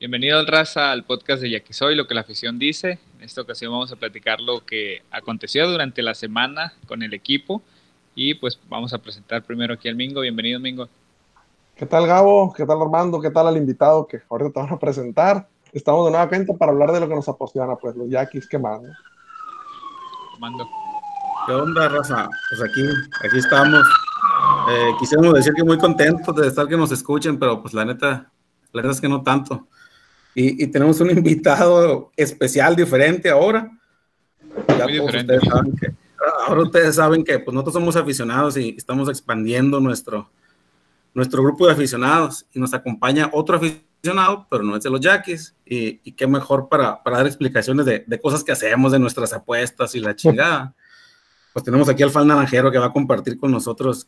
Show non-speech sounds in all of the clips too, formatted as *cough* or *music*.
Bienvenido al Raza al podcast de Soy, lo que la afición dice. En esta ocasión vamos a platicar lo que aconteció durante la semana con el equipo y pues vamos a presentar primero aquí al Mingo. Bienvenido Mingo. ¿Qué tal Gabo? ¿Qué tal Armando? ¿Qué tal al invitado que ahorita te van a presentar? Estamos de nueva cuenta para hablar de lo que nos apasiona, pues los Yaquis, ¿qué más? Armando. ¿Qué onda, Raza? Pues aquí, aquí estamos. Eh, quisiéramos decir que muy contentos de estar que nos escuchen, pero pues la neta, la neta es que no tanto. Y, tenemos un *laughs* invitado especial, diferente ahora. Ustedes saben que, ahora ustedes saben que pues, nosotros somos aficionados y estamos expandiendo nuestro, nuestro grupo de aficionados y nos acompaña otro aficionado, pero no es de los Yaquis. Y, qué mejor para, para dar explicaciones de, de, cosas que hacemos, de nuestras apuestas y la chingada. Pues tenemos aquí al fan naranjero que va a compartir con nosotros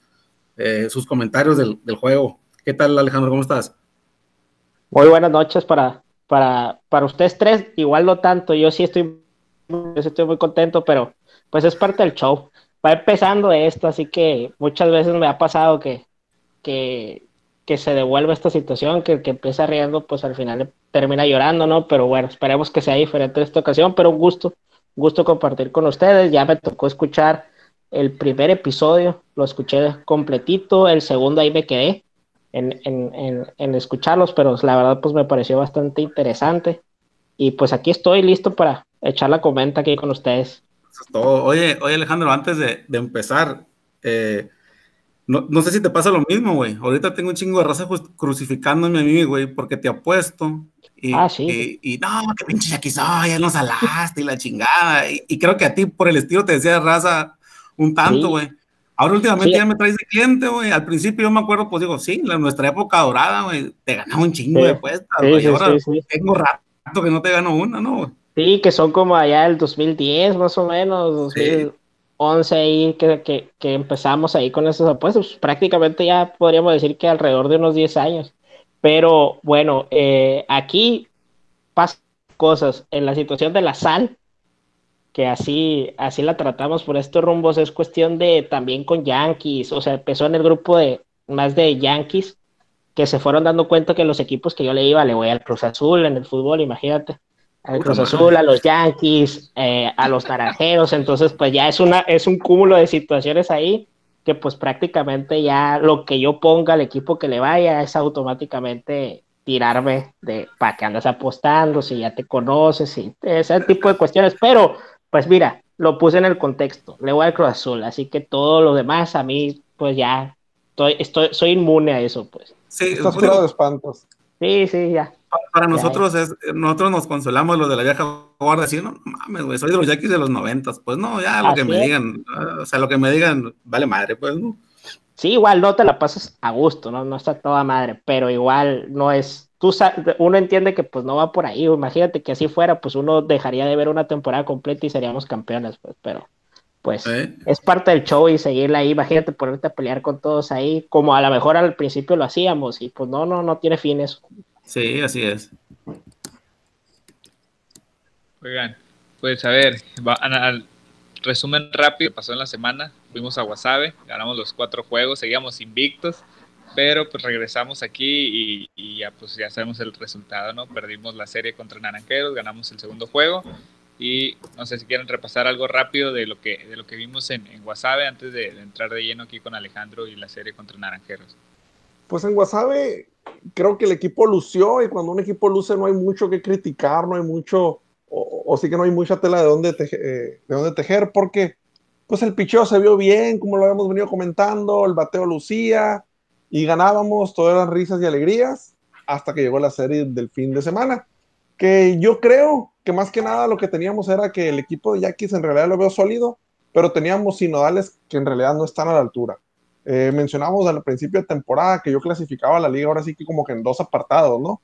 eh, sus comentarios del, del juego. ¿Qué tal, Alejandro? ¿Cómo estás? Muy buenas noches para, para, para ustedes tres, igual no tanto, yo sí estoy, yo estoy muy contento, pero pues es parte del show. Va empezando esto, así que muchas veces me ha pasado que, que, se devuelve esta situación, que el que empieza riendo, pues al final termina llorando, ¿no? Pero bueno, esperemos que sea diferente en esta ocasión, pero un gusto, gusto compartir con ustedes. Ya me tocó escuchar el primer episodio, lo escuché completito, el segundo ahí me quedé en, en, en, escucharlos, pero la verdad pues me pareció bastante interesante. Y pues aquí estoy listo para echar la comenta aquí con ustedes. Oye, oye Alejandro, antes de, de empezar, eh, no, no, sé si te pasa lo mismo, güey. Ahorita tengo un chingo de raza crucificándome a mí, güey, porque te apuesto. Y, ah, sí. Y, no, que pinche aquí soy, ya nos alaste y la chingada. Y, creo que a ti, por el estilo, te decía raza un tanto, güey. Ahora últimamente ya me traes de cliente, güey. Al principio yo me acuerdo, pues digo, sí, en nuestra época dorada, güey, te ganaba un chingo de puestas, güey. ahora tengo rato que no te gano una, ¿no? Sí, que son como allá el 2010, más o menos, 2011 ahí, que, que, que, empezamos ahí con esas apuestas. Pues, prácticamente ya podríamos decir que alrededor de unos 10 años. Pero bueno, eh, aquí pasan cosas. En la situación de la sal, que así, así la tratamos por estos rumbos, es cuestión de también con Yankees, o sea, empezó en el grupo de más de Yankees, que se fueron dando cuenta que los equipos que yo le iba, le voy al Cruz Azul en el fútbol, imagínate, al Cruz Azul, a los Yankees, eh, a los Naranjeros, entonces pues ya es, una, es un cúmulo de situaciones ahí que pues prácticamente ya lo que yo ponga al equipo que le vaya es automáticamente tirarme de para que andas apostando, si ya te conoces, y ese tipo de cuestiones, pero pues mira, lo puse en el contexto, le voy al Cruz Azul, así que todo lo demás a mí, pues ya, estoy, estoy, soy inmune a eso, pues. Sí, Estás de espantos. Sí, sí, ya. Para, nosotros es, nosotros nos consolamos los de la vieja guardia, decir, no mames, güey, soy de los Yankees de los noventas, pues no, ya lo que me digan, o sea, lo que me digan, vale madre, pues no. Sí, igual no te la pasas a gusto, ¿no? No está toda madre, pero igual no es uno entiende que pues no va por ahí, imagínate que así fuera, pues uno dejaría de ver una temporada completa y seríamos campeones, pues, pero pues es parte del show y seguirla ahí, imagínate ponerte a pelear con todos ahí, como a lo mejor al principio lo hacíamos y pues no, no, no tiene fin eso. Sí, así es. Oigan, pues a ver, al resumen rápido, pasó en la semana, fuimos a Wasabe, ganamos los cuatro juegos, seguíamos invictos pero pues regresamos aquí y, ya pues ya sabemos el resultado, ¿no? Perdimos la serie contra Naranjeros, ganamos el segundo juego y no sé si quieren repasar algo rápido de lo que, de lo que vimos en, en Guasave antes de, entrar de lleno aquí con Alejandro y la serie contra Naranjeros. Pues en Guasave creo que el equipo lució y cuando un equipo luce no hay mucho que criticar, no hay mucho, o, sí que no hay mucha tela de dónde, eh, de dónde tejer porque pues el picheo se vio bien, como lo habíamos venido comentando, el bateo lucía, y ganábamos, todo eran risas y alegrías, hasta que llegó la serie del fin de semana, que yo creo que más que nada lo que teníamos era que el equipo de Yaquis en realidad lo veo sólido, pero teníamos sinodales que en realidad no están a la altura. Eh, mencionamos al principio de temporada que yo clasificaba la liga ahora sí que como que en dos apartados, ¿no?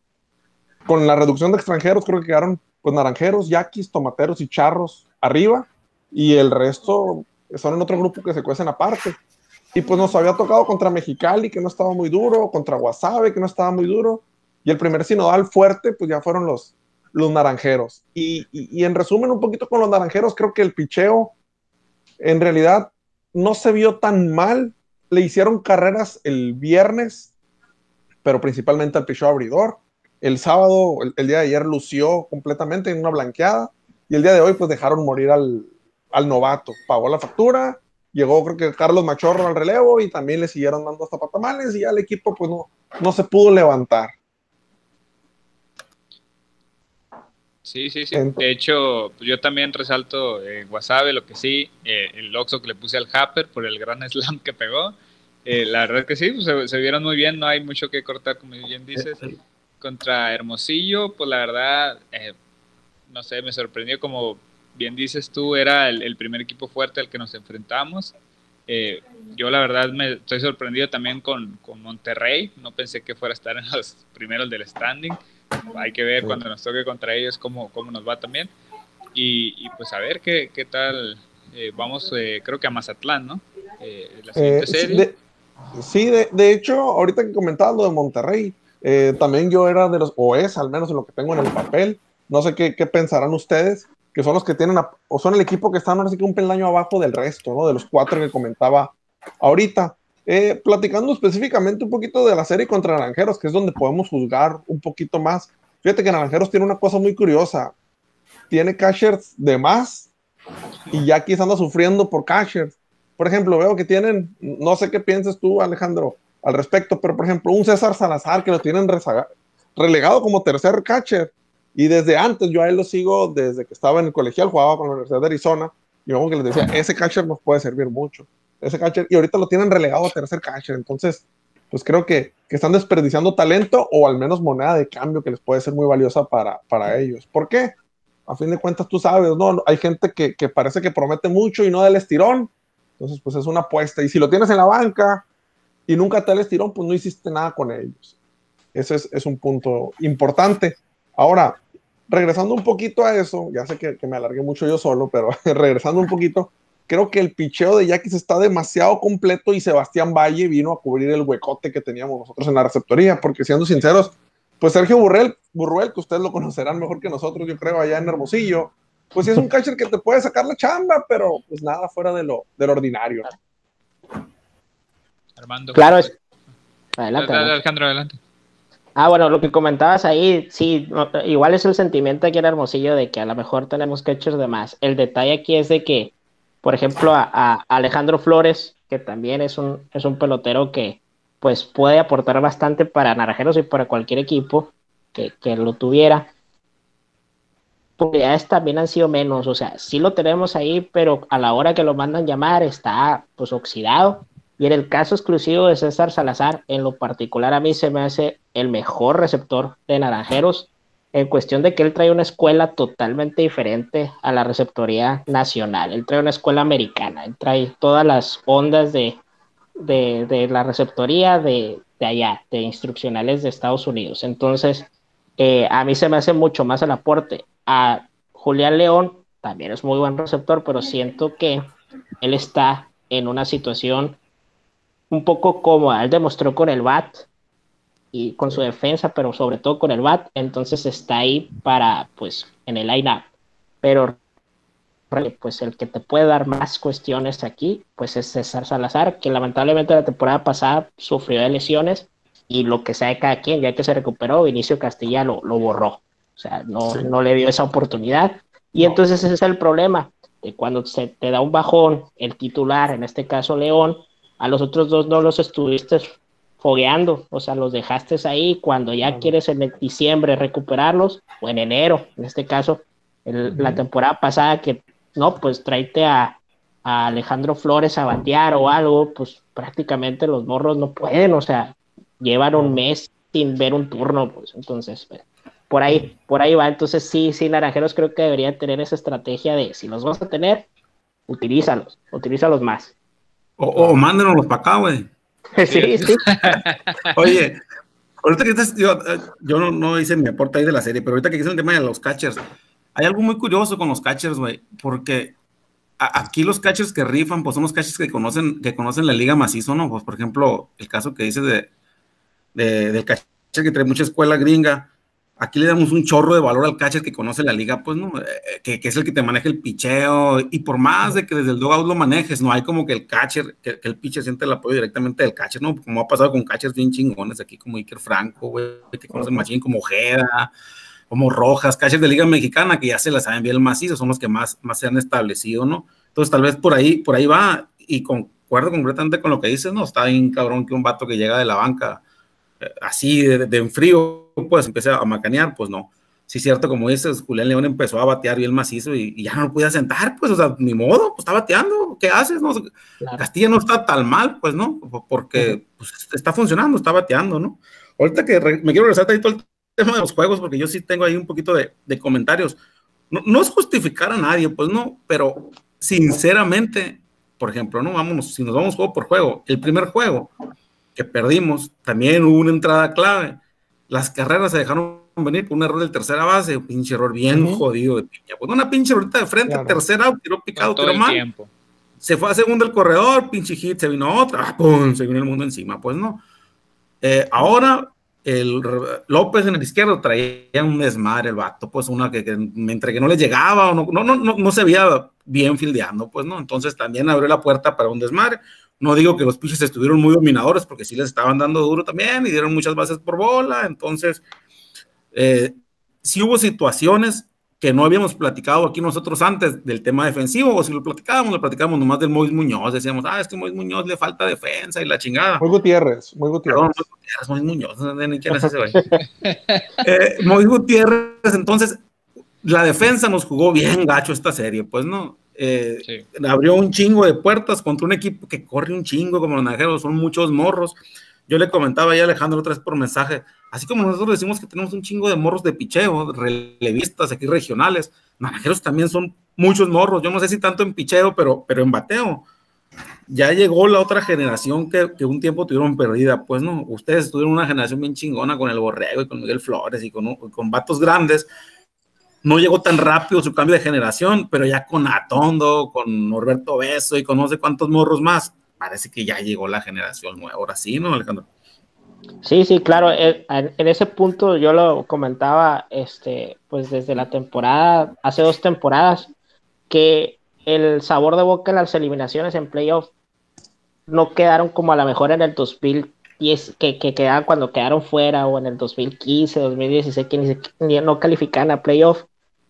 con la reducción de extranjeros, creo que quedaron pues naranjeros, yaquis, tomateros y charros arriba, y el resto son en otro grupo que se cuecen aparte. Y pues nos había tocado contra Mexicali, que no estaba muy duro, contra Guasave, que no estaba muy duro, y el primer sinodal fuerte, pues ya fueron los, los naranjeros. Y, y, en resumen, un poquito con los naranjeros, creo que el picheo en realidad no se vio tan mal. Le hicieron carreras el viernes, pero principalmente al picheo abridor. El sábado, el, día de ayer, lució completamente en una blanqueada. Y el día de hoy, pues dejaron morir al, al novato. Pagó la factura, llegó creo que Carlos Machorro al relevo y también le siguieron dando hasta patamales y ya el equipo pues no, no se pudo levantar. Sí, sí, sí. De hecho, yo también resalto en Wasabe lo que sí, eh, el Oxo que le puse al Happer por el gran *laughs* slam que pegó. Eh, la verdad es que sí, pues, se, vieron muy bien, no hay mucho que cortar, como bien dices. Contra Hermosillo, pues la verdad, eh, no sé, me sorprendió como bien dices tú, era el, primer equipo fuerte al que nos enfrentamos. yo la verdad me estoy sorprendido también con, con Monterrey, no pensé que fuera a estar en los primeros del standing hay que ver cuando nos toque contra ellos cómo, cómo nos va también. Y, pues a ver qué, qué tal. Eh, vamos, eh, creo que a Mazatlán, ¿no? Eh, la siguiente serie. Sí, de, de, hecho, ahorita que comentabas lo de Monterrey, también yo era de los, o es al menos lo que tengo en el papel, no sé qué, qué pensarán ustedes, que son los que tienen, o son el equipo que están, ahora sí que un peldaño abajo del resto, ¿no? De los cuatro que comentaba ahorita. Eh, platicando específicamente un poquito de la serie contra Naranjeros, que es donde podemos juzgar un poquito más. Fíjate que Naranjeros tiene una cosa muy curiosa. Tiene catchers de más y ya quizás anda sufriendo por catchers. Por ejemplo, veo que tienen, no sé qué piensas tú, Alejandro, al respecto, pero por ejemplo, un César Salazar que lo tienen relegado como tercer catcher. Y desde antes, yo a él lo sigo desde que estaba en el colegial, jugaba con la Universidad de Arizona. Y luego que les decía, ese catcher nos puede servir mucho ese catcher, y ahorita lo tienen relegado a tercer catcher. Entonces, pues creo que, que, están desperdiciando talento o al menos moneda de cambio que les puede ser muy valiosa para, para ellos. ¿Por qué? A fin de cuentas, tú sabes, ¿no? Hay gente que, que parece que promete mucho y no da el estirón. Entonces, pues es una apuesta. Y si lo tienes en la banca y nunca te da el estirón, pues no hiciste nada con ellos. Ese es, es un punto importante. Ahora, regresando un poquito a eso, ya sé que, que me alargué mucho yo solo, pero *laughs* regresando un poquito, creo que el picheo de Yaquis está demasiado completo y Sebastián Valle vino a cubrir el huecote que teníamos nosotros en la receptoría, porque siendo sinceros, pues Sergio Burrell, Burruel, que ustedes lo conocerán mejor que nosotros, yo creo, allá en Hermosillo, pues sí es un *laughs* catcher que te puede sacar la chamba, pero pues nada fuera de lo, del ordinario. Armando. Claro, es... adelante, Alejandro, adelante. Ah, bueno, lo que comentabas ahí, sí, igual es el sentimiento aquí en Hermosillo de que a lo mejor tenemos catchers de más. El detalle aquí es de que por ejemplo, a, Alejandro Flores, que también es un, es un pelotero que pues puede aportar bastante para Naranjeros y para cualquier equipo que, lo tuviera. Oportunidades también han sido menos, o sea, sí lo tenemos ahí, pero a la hora que lo mandan llamar está pues oxidado. Y en el caso exclusivo de César Salazar, en lo particular a mí se me hace el mejor receptor de Naranjeros en cuestión de que él trae una escuela totalmente diferente a la receptoría nacional. Él trae una escuela americana, él trae todas las ondas de, de, la receptoría de, de, allá, de instruccionales de Estados Unidos. Entonces, eh, a mí se me hace mucho más el aporte. A Julián León también es muy buen receptor, pero siento que él está en una situación un poco cómoda. Él demostró con el BAT y con su defensa, pero sobre todo con el bat, entonces está ahí para, pues, en el line-up. Pero, pues, el que te puede dar más cuestiones aquí, pues es César Salazar, que lamentablemente la temporada pasada sufrió de lesiones y lo que sabe cada quien, ya que se recuperó, Vinicio Castilla lo, lo borró. O sea, no, no le dio esa oportunidad. Y entonces ese es el problema, de cuando se te da un bajón, el titular, en este caso León, a los otros dos no los estuviste fogueando, o sea, los dejaste ahí cuando ya quieres en diciembre recuperarlos, o en enero, en este caso, la temporada pasada que, no, pues tráete a, Alejandro Flores a batear o algo, pues prácticamente los morros no pueden, o sea, llevan un mes sin ver un turno, pues entonces, pues, por ahí, por ahí va, entonces sí, sí, Naranjeros creo que deberían tener esa estrategia de, si los vas a tener, utilízalos, utilízalos más. O, o mándenos para acá, güey. *laughs* Sí, sí. Oye, ahorita que estás, yo, eh, yo no, no, hice mi aporte ahí de la serie, pero ahorita que hice el tema de los catchers, hay algo muy curioso con los catchers, güey, porque aquí los catchers que rifan, pues son los catchers que conocen, que conocen la liga macizo, ¿no? Pues por ejemplo, el caso que dice de, de del catcher que trae mucha escuela gringa, aquí le damos un chorro de valor al catcher que conoce la liga, pues, ¿no? Eh, que, que, es el que te maneja el picheo, y por más de que desde el dugout lo manejes, no hay como que el catcher, que, que, el pitcher siente el apoyo directamente del catcher, ¿no? Como ha pasado con catchers bien chingones aquí, como Iker Franco, güey, que conocen machín como Ojeda, como Rojas, catchers de liga mexicana, que ya se las saben bien el macizo, son los que más, más se han establecido, ¿no? Entonces, tal vez por ahí, por ahí va, y concuerdo completamente con lo que dices, ¿no? Está bien cabrón que un vato que llega de la banca, eh, así de, de en frío, pues empieza a macanear, pues no. Sí, cierto, como dices, Julián León empezó a batear bien macizo y, y, ya no lo podía sentar, pues, o sea, ni modo, pues está bateando, ¿qué haces? No? Claro. Castilla no está tan mal, pues, ¿no? Porque pues, está funcionando, está bateando, ¿no? Ahorita que me quiero regresar ahí todo el tema de los juegos, porque yo sí tengo ahí un poquito de, de comentarios. No, no, es justificar a nadie, pues no, pero sinceramente, por ejemplo, no vámonos, si nos vamos juego por juego, el primer juego que perdimos, también hubo una entrada clave las carreras se dejaron venir por un error del tercera base, un pinche error bien uh -huh. jodido de piña. Pues una pinche ahorita de frente, claro. tercera, tiró picado, tiró mal. Tiempo. Se fue a segundo el corredor, pinche hit, se vino otra, ¡pum! Se vino el mundo encima. Pues no. Eh, ahora, el López en el izquierdo traía un desmadre el vato, pues una que, que entre que no le llegaba o no, no, no, no, se veía bien fildeando, pues no. Entonces también abrió la puerta para un desmadre. No digo que los pitchers estuvieron muy dominadores, porque sí les estaban dando duro también y dieron muchas bases por bola. Entonces, eh, sí hubo situaciones que no habíamos platicado aquí nosotros antes del tema defensivo, o si lo platicábamos, lo platicábamos nomás del Mois Muñoz. Decíamos, ah, es que Mois Muñoz le falta defensa y la chingada. Muy Gutiérrez, muy Gutiérrez. Perdón, Mois Gutiérrez, Mois Muñoz, no ni quién es ese güey. *laughs* eh, Mois Gutiérrez, entonces, la defensa nos jugó bien gacho esta serie, pues no. Eh, sí. abrió un chingo de puertas contra un equipo que corre un chingo, como los naranjeros, son muchos morros. Yo le comentaba ya a Alejandro otra vez por mensaje, así como nosotros decimos que tenemos un chingo de morros de picheo, relevistas aquí regionales, naranjeros también son muchos morros, yo no sé si tanto en picheo, pero, pero en bateo. Ya llegó la otra generación que, que un tiempo tuvieron perdida, pues no, ustedes tuvieron una generación bien chingona con el Borrego y con Miguel Flores y con, con vatos grandes, no llegó tan rápido su cambio de generación, pero ya con Atondo, con Norberto Beso y con no sé cuántos morros más, parece que ya llegó la generación nueva. Ahora sí, ¿no, Alejandro? Sí, sí, claro. En, en, ese punto yo lo comentaba, este, pues desde la temporada, hace dos temporadas, que el sabor de boca en las eliminaciones en playoff no quedaron como a lo mejor en el 2010, que, que quedaban cuando quedaron fuera, o en el 2015, 2016, que no calificaban a playoff.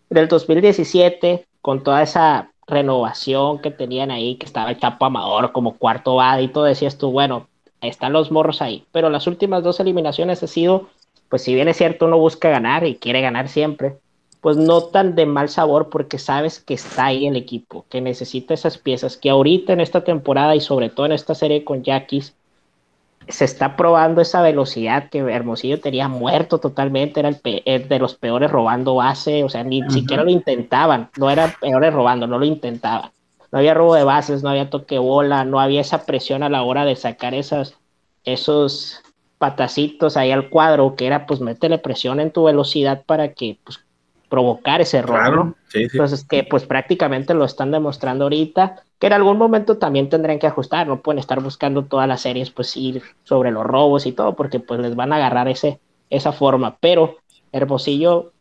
En el 2017, con toda esa renovación que tenían ahí, que estaba el Chapo Amador como cuarto bad y todo, decías tú, bueno, están los morros ahí. Pero las últimas dos eliminaciones ha sido, pues si bien es cierto, uno busca ganar y quiere ganar siempre, pues no tan de mal sabor porque sabes que está ahí el equipo, que necesita esas piezas, que ahorita en esta temporada y sobre todo en esta serie con Yaquis, se está probando esa velocidad que Hermosillo tenía muerto totalmente, era el, el de los peores robando base, o sea, ni uh -huh. siquiera lo intentaban, no eran peores robando, no lo intentaban. No había robo de bases, no había toque bola, no había esa presión a la hora de sacar esas, esos patacitos ahí al cuadro, que era pues meterle presión en tu velocidad para que pues provocar ese error. Claro, ¿no? sí, sí. Entonces que pues prácticamente lo están demostrando ahorita, que en algún momento también tendrán que ajustar, no pueden estar buscando todas las series pues ir sobre los robos y todo, porque pues les van a agarrar ese, esa forma, pero Hermosillo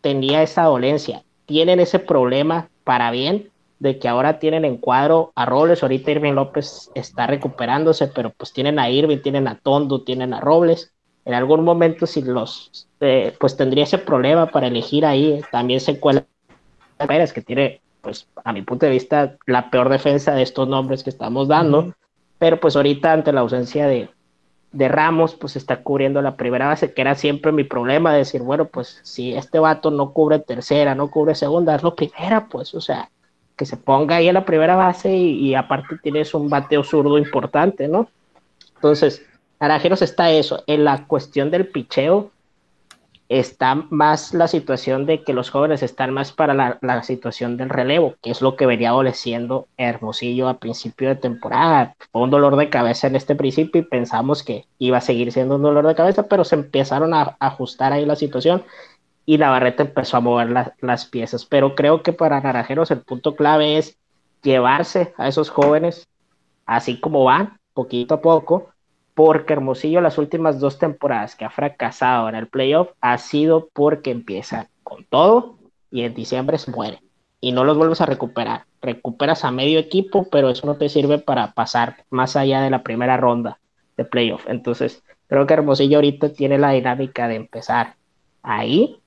tenía esa dolencia, tienen ese problema para bien, de que ahora tienen en cuadro a Robles, ahorita Irving López está recuperándose, pero pues tienen a Irving, tienen a Tondo, tienen a Robles. En algún momento si los, eh, pues tendría ese problema para elegir ahí, también se cuela Pérez, que tiene, pues a mi punto de vista, la peor defensa de estos nombres que estamos dando, uh -huh. pero pues ahorita ante la ausencia de, de Ramos, pues está cubriendo la primera base, que era siempre mi problema, de decir, bueno, pues si este vato no cubre tercera, no cubre segunda, es lo primera, pues, o sea, que se ponga ahí en la primera base y, y, aparte tienes un bateo zurdo importante, ¿no? Entonces, Naranjeros está eso. En la cuestión del picheo, está más la situación de que los jóvenes están más para la, situación del relevo, que es lo que venía adoleciendo Hermosillo a principio de temporada. Fue un dolor de cabeza en este principio y pensamos que iba a seguir siendo un dolor de cabeza, pero se empezaron a, ajustar ahí la situación y Navarrete empezó a mover la, las piezas. Pero creo que para Naranjeros el punto clave es llevarse a esos jóvenes así como van, poquito a poco, porque Hermosillo las últimas dos temporadas que ha fracasado en el playoff ha sido porque empieza con todo y en diciembre se muere y no los vuelves a recuperar. Recuperas a medio equipo, pero eso no te sirve para pasar más allá de la primera ronda de playoff. Entonces, creo que Hermosillo ahorita tiene la dinámica de empezar ahí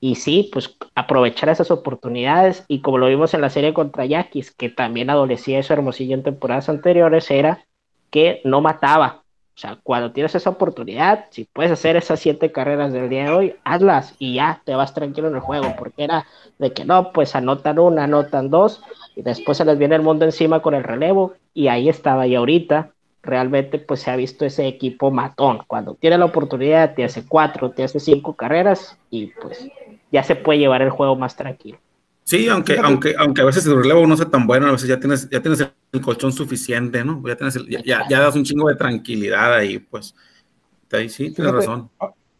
y sí, pues aprovechar esas oportunidades y como lo vimos en la serie contra Yaquis, que también adolecía eso Hermosillo en temporadas anteriores, era que no mataba. O sea, cuando tienes esa oportunidad, si puedes hacer esas siete carreras del día de hoy, hazlas y ya te vas tranquilo en el juego, porque era de que no, pues anotan una, anotan dos, y después se les viene el mundo encima con el relevo, y ahí estaba, y ahorita realmente pues se ha visto ese equipo matón. Cuando tiene la oportunidad, te hace cuatro, te hace cinco carreras, y pues ya se puede llevar el juego más tranquilo. Sí, aunque, aunque, aunque a veces el relevo no sea tan bueno, a veces ya tienes, ya tienes el colchón suficiente, ¿no? Ya, tienes ya, ya, das un chingo de tranquilidad ahí, pues. Ahí sí, tienes razón.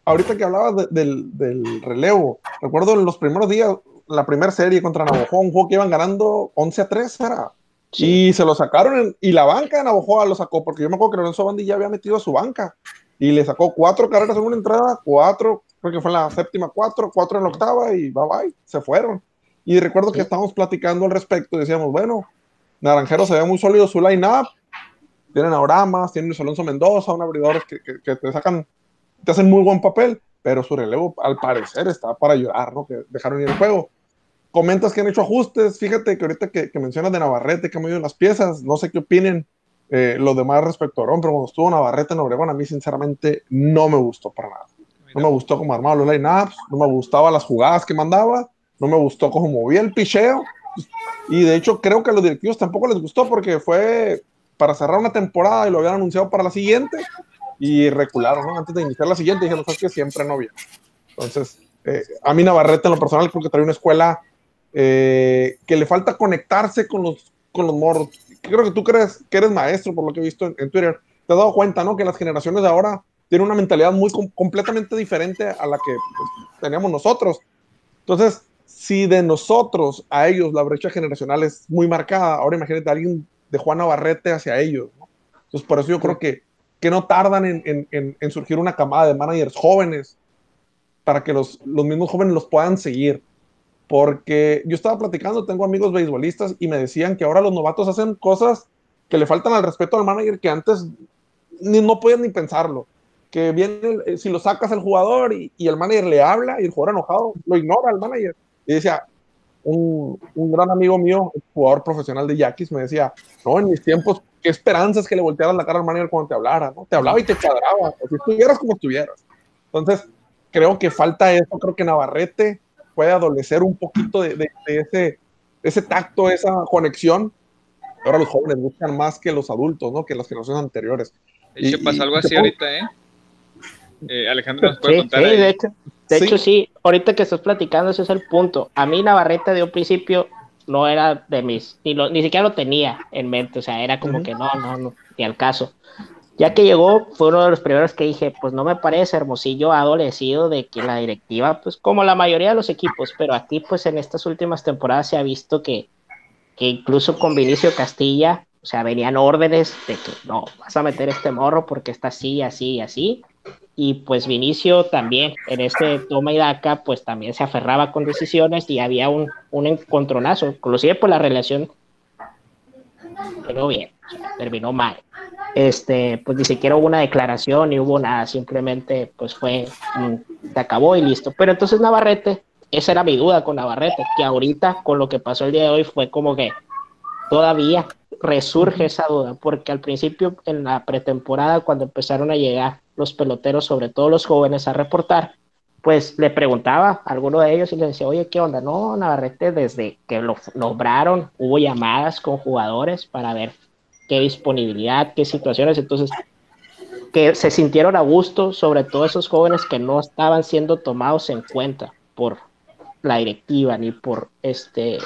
Ahorita que hablabas de, del, del, relevo, recuerdo en los primeros días, la primera serie contra Navajo, un juego que iban ganando 11 a 3, era. Sí. Y se lo sacaron en, y la banca de Navajo lo sacó, porque yo me acuerdo que Lorenzo Bandi ya había metido a su banca y le sacó cuatro carreras en una entrada, cuatro, creo que fue en la séptima, cuatro, cuatro en la octava y bye bye, se fueron. Y recuerdo que estábamos platicando al respecto y decíamos, bueno, Naranjero se ve muy sólido su line-up, tienen a Oramas, tienen a Alonso Mendoza, un abridores que, que, que, te sacan, te hacen muy buen papel, pero su relevo al parecer está para ayudar, ¿no? Que dejaron ir el juego. Comentas que han hecho ajustes, fíjate que ahorita que, que mencionas de Navarrete, que han movido las piezas, no sé qué opinen eh, los demás respecto a Orón, pero cuando estuvo Navarrete en Obregón, a mí sinceramente no me gustó para nada. No me gustó cómo armaba los line-ups, no me gustaban las jugadas que mandaba, no me gustó cómo movía el picheo. Y de hecho, creo que a los directivos tampoco les gustó porque fue para cerrar una temporada y lo habían anunciado para la siguiente y recularon ¿no? antes de iniciar la siguiente. Dijeron, sabes que siempre no viene. Entonces, eh, a mí Navarrete en lo personal creo que trae una escuela eh, que le falta conectarse con los, con los morros. Creo que tú crees que eres maestro, por lo que he visto en, Twitter. Te has dado cuenta, ¿no? Que las generaciones de ahora tienen una mentalidad muy com completamente diferente a la que pues, teníamos nosotros. Entonces, si de nosotros a ellos la brecha generacional es muy marcada, ahora imagínate a alguien de Juan Navarrete hacia ellos. ¿no? Entonces, por eso yo creo que, que no tardan en, en, en, surgir una camada de managers jóvenes para que los, los mismos jóvenes los puedan seguir. Porque yo estaba platicando, tengo amigos beisbolistas y me decían que ahora los novatos hacen cosas que le faltan al respeto al manager que antes ni, no podían ni pensarlo. Que viene, si lo sacas al jugador y, y el manager le habla y el jugador enojado lo ignora al manager y decía, un, un, gran amigo mío, jugador profesional de Yaquis, me decía, no, en mis tiempos, qué esperanzas que le voltearas la cara al manager cuando te hablara, ¿no? Te hablaba y te cuadraba, si estuvieras como estuvieras. Entonces, creo que falta eso, creo que Navarrete puede adolecer un poquito de, de, de ese, ese tacto, esa conexión. Ahora los jóvenes buscan más que los adultos, ¿no? Que las generaciones anteriores. De hecho, y, pasa algo así ahorita, ¿eh? Eh Alejandro nos puede sí, contar. Sí, ahí. de hecho. De sí. hecho, sí, ahorita que estás platicando, ese es el punto. A mí Navarrete de un principio no era de mis, ni, lo, ni siquiera lo tenía en mente, o sea, era como uh -huh. que no, no, no, ni al caso. Ya que llegó, fue uno de los primeros que dije, pues no me parece, Hermosillo ha adolecido de que la directiva, pues como la mayoría de los equipos, pero aquí pues en estas últimas temporadas se ha visto que, que incluso con Vinicio Castilla, o sea, venían órdenes de que no, vas a meter este morro porque está así, así, así, y pues Vinicio también en este toma y daca pues también se aferraba con decisiones y había un, un encontronazo, inclusive por la relación terminó bien, terminó mal. Este, pues ni siquiera hubo una declaración ni hubo nada, simplemente pues fue, se acabó y listo. Pero entonces Navarrete, esa era mi duda con Navarrete, que ahorita con lo que pasó el día de hoy fue como que todavía resurge esa duda, porque al principio en la pretemporada cuando empezaron a llegar los peloteros, sobre todo los jóvenes, a reportar, pues le preguntaba a alguno de ellos y le decía, oye, ¿qué onda? No, Navarrete, desde que lo nombraron, hubo llamadas con jugadores para ver qué disponibilidad, qué situaciones. Entonces, que se sintieron a gusto, sobre todo esos jóvenes que no estaban siendo tomados en cuenta por la directiva ni por este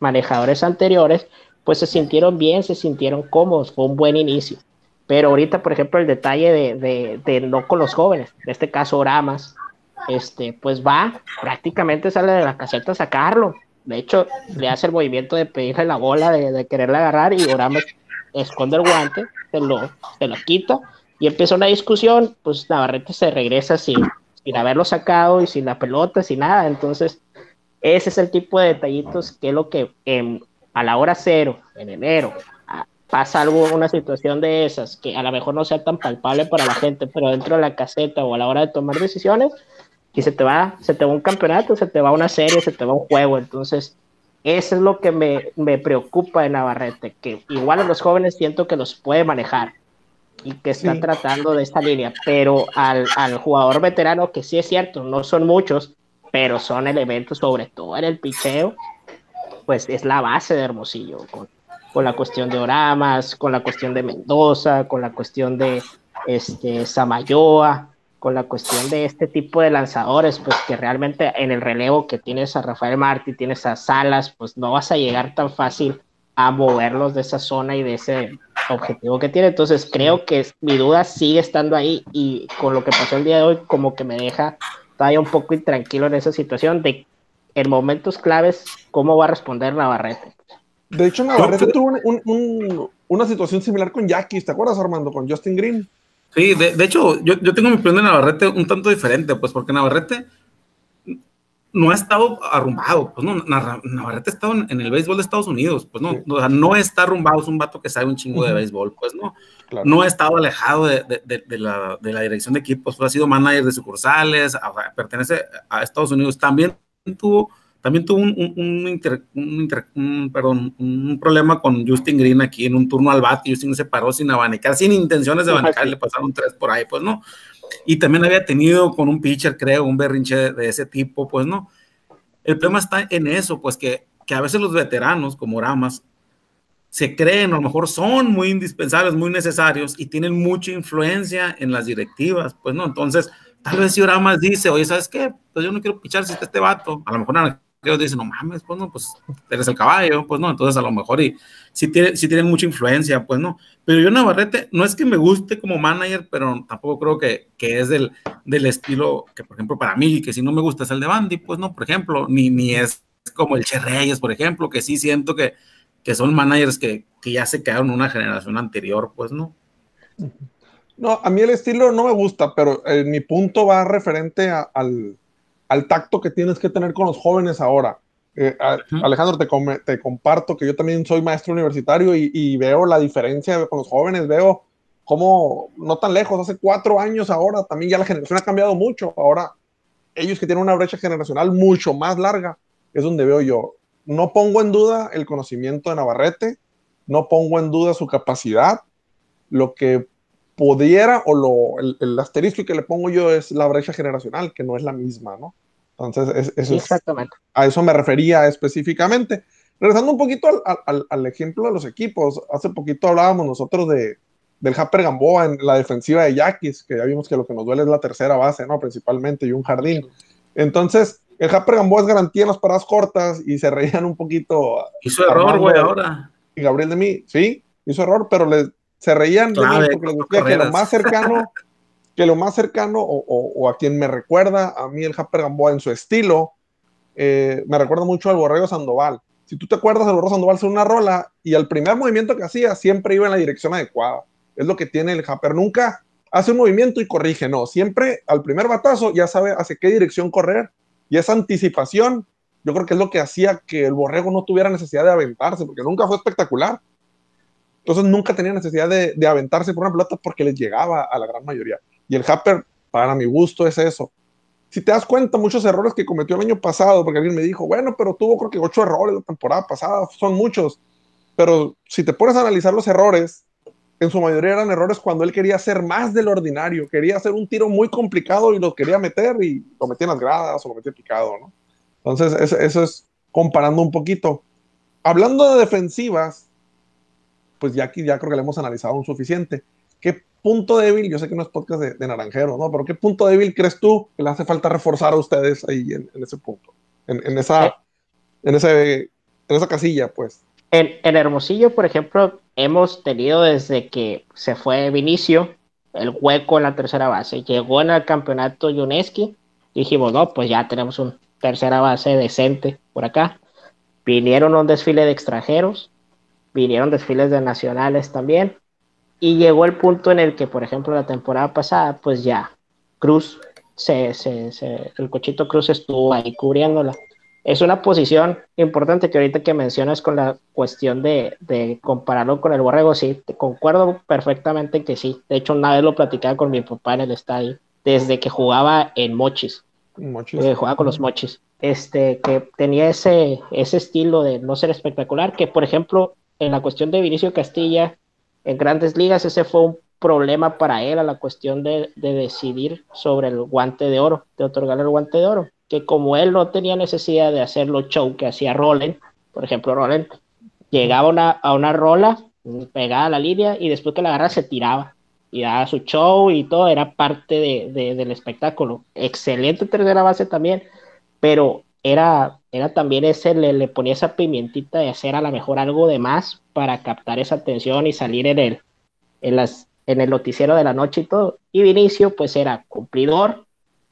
manejadores anteriores, pues se sintieron bien, se sintieron cómodos, fue un buen inicio. Pero ahorita, por ejemplo, el detalle de, de, de no con los jóvenes, en este caso Oramas, este, pues va, prácticamente sale de la caseta a sacarlo. De hecho, le hace el movimiento de pedirle la bola, de, de agarrar y Oramas esconde el guante, se lo, se lo quita y empieza una discusión, pues Navarrete se regresa sin, sin haberlo sacado y sin la pelota, sin nada. Entonces, ese es el tipo de detallitos que es lo que a la hora cero, en enero, pasa algo, una situación de esas, que a lo mejor no sea tan palpable para la gente, pero dentro de la caseta o a la hora de tomar decisiones, y se te va, se te va un campeonato, se te va una serie, se te va un juego. Entonces, eso es lo que me, me preocupa de Navarrete, que igual a los jóvenes siento que los puede manejar y que están tratando de esta línea, pero al, al, jugador veterano, que sí es cierto, no son muchos, pero son elementos, sobre todo en el picheo, pues es la base de Hermosillo, con, con la cuestión de Oramas, con la cuestión de Mendoza, con la cuestión de este, Samayoa, con la cuestión de este tipo de lanzadores, pues que realmente en el relevo que tienes a Rafael Martí, tienes a Salas, pues no vas a llegar tan fácil a moverlos de esa zona y de ese objetivo que tiene. Entonces creo que mi duda sigue estando ahí y con lo que pasó el día de hoy como que me deja todavía un poco intranquilo en esa situación de en momentos claves cómo va a responder Navarrete. De hecho, Navarrete tuvo un, un, una situación similar con Jackie, ¿te acuerdas, Armando? Con Justin Green. Sí, de, de hecho, yo, yo, tengo mi opinión de Navarrete un tanto diferente, pues porque Navarrete no ha estado arrumbado, pues no, Navarrete ha estado en, el béisbol de Estados Unidos, pues no, sí. o sea, no está arrumbado, es un vato que sabe un chingo de béisbol, pues no, claro. no ha estado alejado de, de, de, la, de, la, dirección de equipos, pues ha sido manager de sucursales, a, pertenece a Estados Unidos, también tuvo también tuvo un, un, un, inter, inter, un, perdón, un problema con Justin Green aquí en un turno al bate. Justin se paró sin abanicar, sin intenciones de abanicar, le pasaron tres por ahí, pues no. Y también había tenido con un pitcher, creo, un berrinche de, de ese tipo, pues no. El problema está en eso, pues que, que a veces los veteranos, como Ramas, se creen, a lo mejor son muy indispensables, muy necesarios y tienen mucha influencia en las directivas, pues no. Entonces, tal vez si Ramas dice, oye, ¿sabes qué? Pues yo no quiero pichar si está este vato. A lo mejor ellos dicen, no mames, pues no, pues eres el caballo, pues no, entonces a lo mejor y si tiene, si tienen mucha influencia, pues no. Pero yo Navarrete, no es que me guste como manager, pero tampoco creo que, que es del, del estilo que, por ejemplo, para mí, que si no me gusta es el de Bandy, pues no, por ejemplo, ni, ni es como el Che Reyes, por ejemplo, que sí siento que, que son managers que, que ya se quedaron una generación anterior, pues no. No, a mí el estilo no me gusta, pero eh, mi punto va referente al al tacto que tienes que tener con los jóvenes ahora. Eh, a. Alejandro, te, com te, comparto que yo también soy maestro universitario y, y, veo la diferencia con los jóvenes, veo cómo, no tan lejos, hace cuatro años ahora, también ya la generación ha cambiado mucho, ahora ellos que tienen una brecha generacional mucho más larga, es donde veo yo. No pongo en duda el conocimiento de Navarrete, no pongo en duda su capacidad, lo que pudiera, o lo, el, el, asterisco que le pongo yo es la brecha generacional, que no es la misma, ¿no? Entonces, es, eso Exactamente. Es, a eso me refería específicamente. Regresando un poquito al, al, al, ejemplo de los equipos, hace poquito hablábamos nosotros de, del Happer Gamboa en la defensiva de Yaquis, que ya vimos que lo que nos duele es la tercera base, ¿no? Principalmente, y un jardín. Entonces, el Happer Gamboa es garantía en las paradas cortas y se reían un poquito. Hizo error, güey, ahora. Y Gabriel de mí, sí, hizo error, pero le, se reían claro, de mí porque les decía que lo más cercano, *laughs* que lo más cercano, o, o, o, a quien me recuerda a mí el Happer Gamboa en su estilo, eh, me recuerda mucho al Borrego Sandoval. Si tú te acuerdas, el Borrego Sandoval hace una rola y al primer movimiento que hacía siempre iba en la dirección adecuada. Es lo que tiene el Happer. Nunca hace un movimiento y corrige, no. Siempre al primer batazo ya sabe hacia qué dirección correr y esa anticipación, yo creo que es lo que hacía que el Borrego no tuviera necesidad de aventarse, porque nunca fue espectacular entonces nunca tenía necesidad de, de, aventarse por una pelota porque les llegaba a la gran mayoría. Y el Happer, para mi gusto, es eso. Si te das cuenta, muchos errores que cometió el año pasado, porque alguien me dijo, bueno, pero tuvo creo que ocho errores la temporada pasada, son muchos. Pero si te pones a analizar los errores, en su mayoría eran errores cuando él quería hacer más del ordinario, quería hacer un tiro muy complicado y lo quería meter y lo metía en las gradas o lo metía picado, ¿no? Entonces, eso, eso es comparando un poquito. Hablando de defensivas, pues ya aquí ya creo que le hemos analizado un suficiente. ¿qué punto débil, yo sé que no es podcast de, Naranjero, ¿no? Pero ¿qué punto débil crees tú que le hace falta reforzar a ustedes ahí en, ese punto? En, esa, eh. en, ese, en esa casilla, pues. En, en, Hermosillo, por ejemplo, hemos tenido desde que se fue Vinicio el hueco en la tercera base. Llegó en el campeonato Yuneski, dijimos, no, pues ya tenemos un tercera base decente por acá. Vinieron un desfile de extranjeros, vinieron desfiles de nacionales también, y llegó el punto en el que, por ejemplo, la temporada pasada, pues ya, Cruz, se, se, se, el cochito Cruz estuvo ahí cubriéndola. Es una posición importante que ahorita que mencionas con la cuestión de, de compararlo con el borrego, sí, te concuerdo perfectamente que sí. De hecho, una vez lo platicaba con mi papá en el estadio, desde que jugaba en Mochis. Mochis. Eh, jugaba con los Mochis. Este, que tenía ese, ese estilo de no ser espectacular, que por ejemplo, en la cuestión de Vinicio Castilla, en grandes ligas, ese fue un problema para él a la cuestión de, de decidir sobre el guante de oro, de otorgar el guante de oro que como él no tenía necesidad de hacer los show que hacía Roland, por ejemplo, Roland llegaba a una rola, pegaba a la línea y después que la agarra se tiraba y daba su show y todo, era parte de, del espectáculo. Excelente tercera base también, pero era, era también ese, le, le, ponía esa pimientita de hacer a lo mejor algo de más para captar esa atención y salir en el, en las, en el noticiero de la noche y todo. Y Vinicio, pues era cumplidor,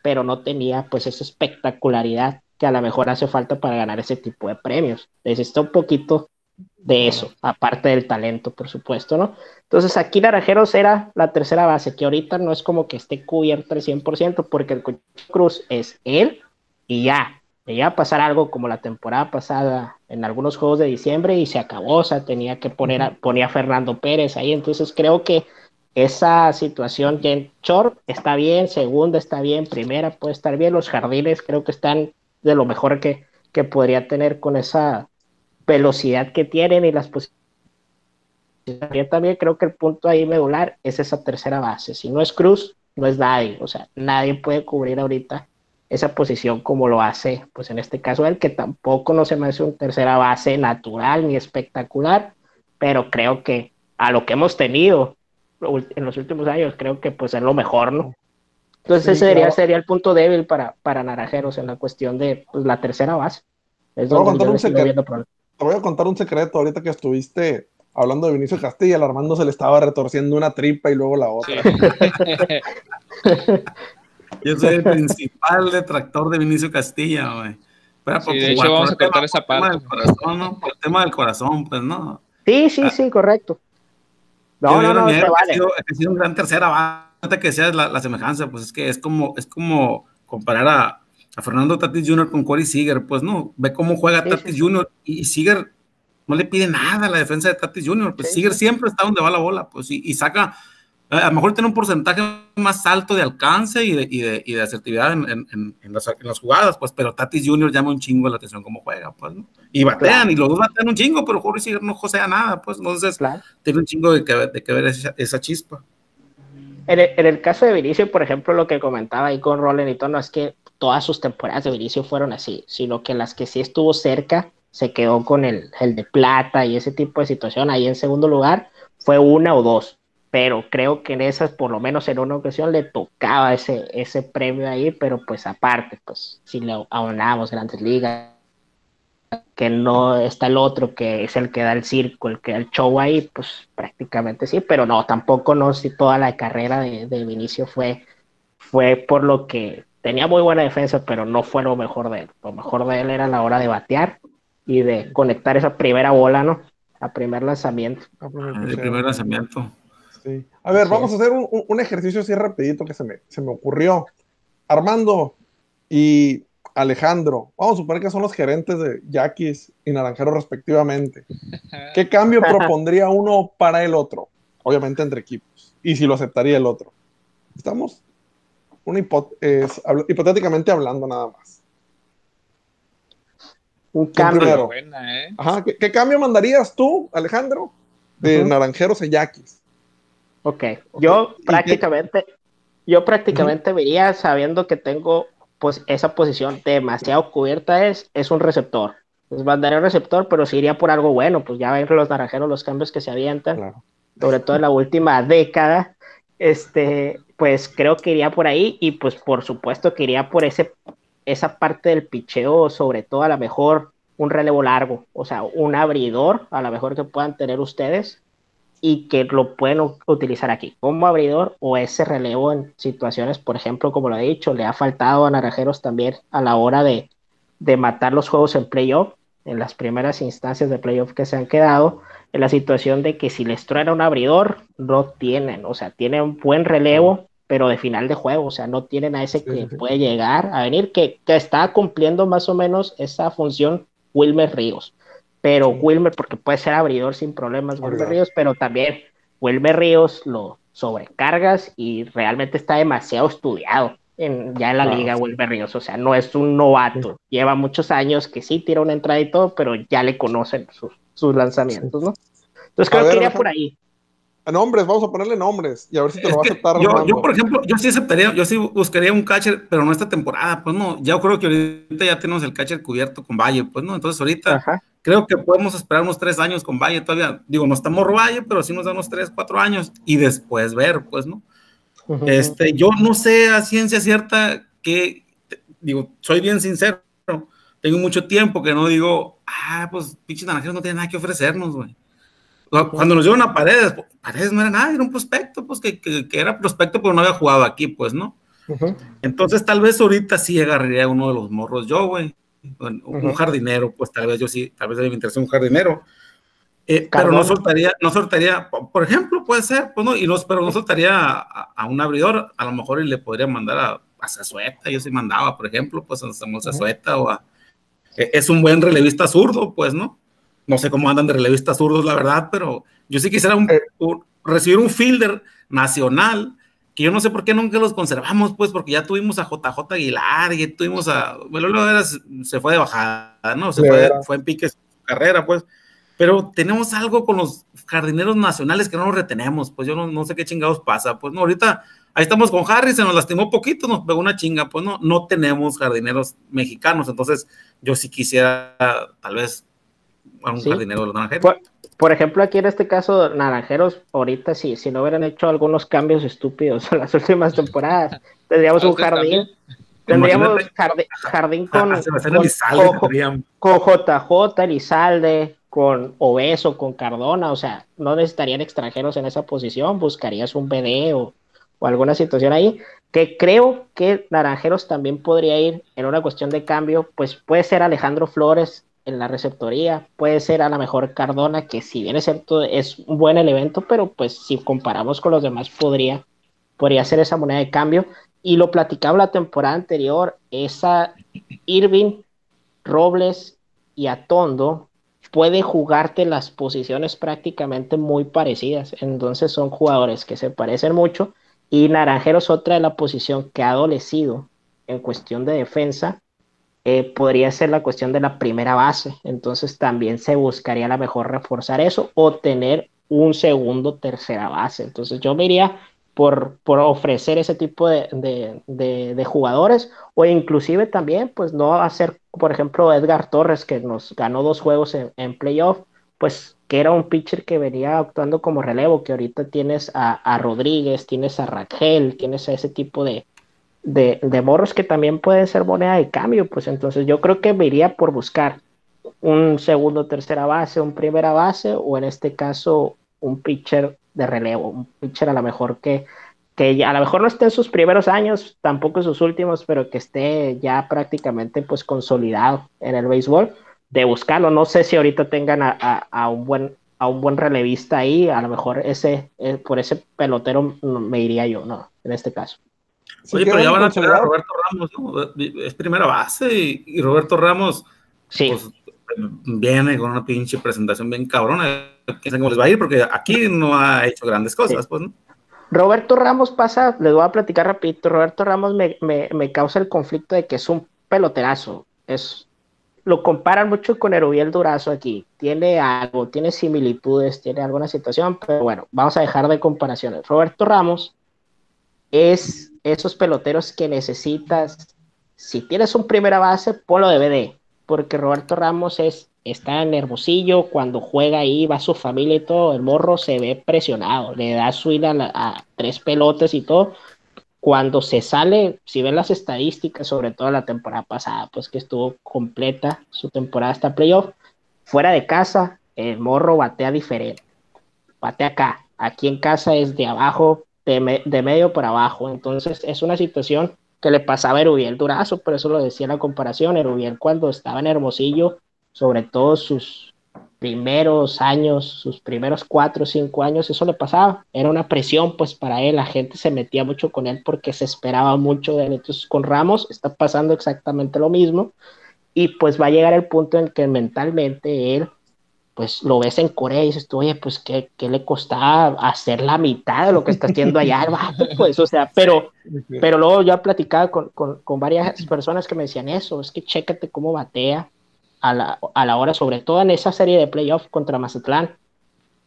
pero no tenía pues esa espectacularidad que a lo mejor hace falta para ganar ese tipo de premios. Necesita un poquito de eso, aparte del talento, por supuesto, ¿no? Entonces aquí Naranjeros era la tercera base, que ahorita no es como que esté cubierta al 100%, porque el Cruz es él y ya. Le iba a pasar algo como la temporada pasada en algunos juegos de diciembre y se acabó, o sea, tenía que poner a, ponía a Fernando Pérez ahí, entonces creo que esa situación en short está bien, segunda está bien, primera puede estar bien, los jardines creo que están de lo mejor que, que podría tener con esa velocidad que tienen y las posibilidades. También creo que el punto ahí medular es esa tercera base. Si no es Cruz, no es nadie. O sea, nadie puede cubrir ahorita esa posición como lo hace, pues en este caso él, que tampoco no se me hace una tercera base natural ni espectacular, pero creo que a lo que hemos tenido en los últimos años, creo que pues es lo mejor, ¿no? Entonces ese sería, sería el punto débil para, para Naranjeros en la cuestión de pues, la tercera base. te, voy a contar un secreto. te voy a contar un secreto ahorita que estuviste hablando de Vinicio Castilla, el Armando se le estaba retorciendo una tripa y luego la otra. *laughs* *laughs* Yo soy el principal detractor de Vinicio Castilla, güey. Sí, de hecho, vamos a esa parte. Por el tema del corazón, pues, ¿no? Sí, sí, sí, correcto. No, no, no, vale. Ha sido, ha sido un gran tercera base que sea la, la, semejanza, pues es que es como, es como comparar a, a Fernando Tatis Jr. con Corey Seager, pues no, ve cómo juega Tatis Jr. y Seager no le pide nada a la defensa de Tatis Jr., pues Seager siempre está donde va la bola, pues y, y saca a lo mejor tiene un porcentaje más alto de alcance y de, y de, y de asertividad en, en, en, las, en, las, jugadas, pues, pero Tatis Jr. llama un chingo la atención cómo juega, pues, ¿no? Y batean, y los dos batean un chingo, pero Jorge no josea nada, pues, entonces claro. tiene un chingo de que, de que ver esa, esa chispa. En el, en el, caso de Vinicio, por ejemplo, lo que comentaba ahí con Roland y todo, no es que todas sus temporadas de Vinicio fueron así, sino que las que sí estuvo cerca, se quedó con el, el de plata y ese tipo de situación ahí en segundo lugar, fue una o dos pero creo que en esas, por lo menos en una ocasión, le tocaba ese, ese premio ahí, pero pues aparte, pues si le abonamos grandes ligas, que no está el otro, que es el que da el circo, el que da el show ahí, pues prácticamente sí, pero no, tampoco no, si toda la carrera de, de Vinicio fue, fue por lo que tenía muy buena defensa, pero no fue lo mejor de él. Lo mejor de él era la hora de batear y de conectar esa primera bola, ¿no? A primer lanzamiento. El primer lanzamiento. A ver, vamos a hacer un, un, ejercicio así rapidito que se me, se me ocurrió. Armando y Alejandro, vamos a suponer que son los gerentes de Yaquis y Naranjero respectivamente. *laughs* ¿Qué cambio propondría uno para el otro? Obviamente entre equipos. Y si lo aceptaría el otro. Estamos una es, hipotéticamente hablando nada más. Un cambio. Buena, ¿eh? Ajá, ¿qué, ¿qué, cambio mandarías tú, Alejandro, de uh -huh. Naranjeros a Yaquis? Ok, yo prácticamente, yo prácticamente vería sabiendo que tengo pues esa posición demasiado cubierta es, es un receptor. Pues mandaría un receptor, pero si iría por algo bueno, pues ya ven los naranjeros los cambios que se avientan. Claro. sobre todo en la última década, este, pues creo que iría por ahí y pues por supuesto que iría por ese, esa parte del picheo, sobre todo a lo mejor un relevo largo, o sea, un abridor a lo mejor que puedan tener ustedes y que lo pueden utilizar aquí como abridor o ese relevo en situaciones, por ejemplo, como lo he dicho, le ha faltado a Naranjeros también a la hora de, de matar los juegos en playoff, en las primeras instancias de playoff que se han quedado, en la situación de que si les truena un abridor, no tienen, o sea, tienen un buen relevo, pero de final de juego, o sea, no tienen a ese que puede llegar a venir, que, que está cumpliendo más o menos esa función Wilmer Ríos pero Wilmer, porque puede ser abridor sin problemas, Wilmer Ríos, pero también Wilmer Ríos lo sobrecargas y realmente está demasiado estudiado en, ya en la liga Wilmer Ríos, o sea, no es un novato, lleva muchos años que sí tira una entrada y todo, pero ya le conocen sus, sus lanzamientos, ¿no? Entonces creo que iría por ahí. Nombres, vamos a ponerle nombres y a ver si te lo va a aceptar. Yo, yo, por ejemplo, yo sí aceptaría, yo sí buscaría un catcher, pero no esta temporada, pues no, ya creo que ahorita ya tenemos el catcher cubierto con Valle, pues no, entonces ahorita creo que podemos esperar unos tres años con Valle todavía. Digo, no estamos Valle, pero sí nos damos tres, cuatro años y después ver, pues, ¿no? Este, yo no sé a ciencia cierta que, digo, soy bien sincero, tengo mucho tiempo que no digo, ah, pues, pinche naranjeros no tiene nada que ofrecernos, güey. Cuando nos llevan a Paredes, Paredes no era nada, era un prospecto, pues que, que, era prospecto, pero no había jugado aquí, pues, ¿no? Entonces, tal vez ahorita sí agarraría uno de los morros yo, güey. Un, jardinero, pues tal vez yo sí, tal vez me interesa un jardinero. Eh, pero no soltaría, no soltaría, por ejemplo, puede ser, pues no, y no, pero no soltaría a, un abridor, a lo mejor y le podría mandar a, a Zazueta, yo sí mandaba, por ejemplo, pues a Samuel Zazueta o a, e, es un buen relevista zurdo, pues, ¿no? No sé cómo andan de relevistas zurdos, la verdad, pero yo sí quisiera un, eh. recibir un fielder nacional, que yo no sé por qué nunca los conservamos, pues, porque ya tuvimos a JJ Aguilar, y tuvimos a, bueno, se fue de bajada, ¿no? Se fue, fue, en pique su carrera, pues, pero tenemos algo con los jardineros nacionales que no nos retenemos, pues yo no, no sé qué chingados pasa, pues, no, ahorita ahí estamos con Harry, se nos lastimó poquito, nos pegó una chinga, pues no, no tenemos jardineros mexicanos, entonces yo sí quisiera tal vez un jardinero de los naranjeros. Por, ejemplo, aquí en este caso, naranjeros, ahorita sí, si no hubieran hecho algunos cambios estúpidos *laughs* en las últimas temporadas, tendríamos un jardín. Tendríamos jardín, con, con, JJ, Elizalde, con Obeso, con Cardona, o sea, no necesitarían extranjeros en esa posición, buscarías un BD o, o alguna situación ahí, que creo que Naranjeros también podría ir en una cuestión de cambio, pues puede ser Alejandro Flores en la receptoría, puede ser a lo mejor Cardona, que si bien es cierto es un buen elemento, pero pues si comparamos con los demás podría, podría ser esa moneda de cambio. Y lo platicaba la temporada anterior, esa Irving, Robles y Atondo puede jugarte las posiciones prácticamente muy parecidas, entonces son jugadores que se parecen mucho y Naranjeros otra de la posición que ha adolecido en cuestión de defensa eh, podría ser la cuestión de la primera base. Entonces también se buscaría a lo mejor reforzar eso o tener un segundo, tercera base. Entonces yo me iría por, por ofrecer ese tipo de, de, jugadores o inclusive también pues no hacer, por ejemplo, Edgar Torres que nos ganó dos juegos en, en playoff, pues que era un pitcher que venía actuando como relevo, que ahorita tienes a, Rodríguez, tienes a Raquel, tienes a ese tipo de, de, morros que también pueden ser moneda de cambio, pues entonces yo creo que me iría por buscar un segundo, tercera base, un primera base, o en este caso un pitcher de relevo, un pitcher a lo mejor que, que a lo mejor no esté en sus primeros años, tampoco en sus últimos, pero que esté ya prácticamente pues consolidado en el béisbol de buscarlo. No sé si ahorita tengan a, un buen a un buen relevista ahí, a lo mejor ese eh, por ese pelotero me iría yo, no, en este caso. Oye, pero ya van a tener a Roberto Ramos, ¿no? Es primera base y, Roberto Ramos sí. pues, viene con una pinche presentación bien cabrona. Quién cómo les va a ir, porque aquí no ha hecho grandes cosas, pues, ¿no? Roberto Ramos pasa, les voy a platicar rapidito, Roberto Ramos me, me, me causa el conflicto de que es un peloterazo, es lo comparan mucho con Erubiel Durazo aquí. Tiene algo, tiene similitudes, tiene alguna situación, pero bueno, vamos a dejar de comparaciones. Roberto Ramos es esos peloteros que necesitas. Si tienes un primera base, ponlo de BD, porque Roberto Ramos es está en Hermosillo, cuando juega ahí, va su familia y todo, el morro se ve presionado, le da swing a, a tres pelotes y todo. Cuando se sale, si ven las estadísticas, sobre todo la temporada pasada, pues que estuvo completa su temporada hasta playoff, fuera de casa, el morro batea diferente, batea acá, aquí en casa es de abajo, de, de medio para abajo, entonces es una situación que le pasaba a Erubiel Durazo, por eso lo decía la comparación, Erubiel cuando estaba en Hermosillo, sobre todo sus primeros años, sus primeros cuatro o cinco años, eso le pasaba, era una presión pues para él, la gente se metía mucho con él porque se esperaba mucho de él, entonces con Ramos está pasando exactamente lo mismo. Y pues va a llegar el punto en que mentalmente él pues lo ves en Corea y dices tú, oye, pues ¿qué, qué le costaba hacer la mitad de lo que está haciendo allá *laughs* pues, o sea, pero, pero luego yo platicaba con, con, con varias personas que me decían eso, es que chécate cómo batea, a la, a la hora, sobre todo en esa serie de playoffs contra Mazatlán,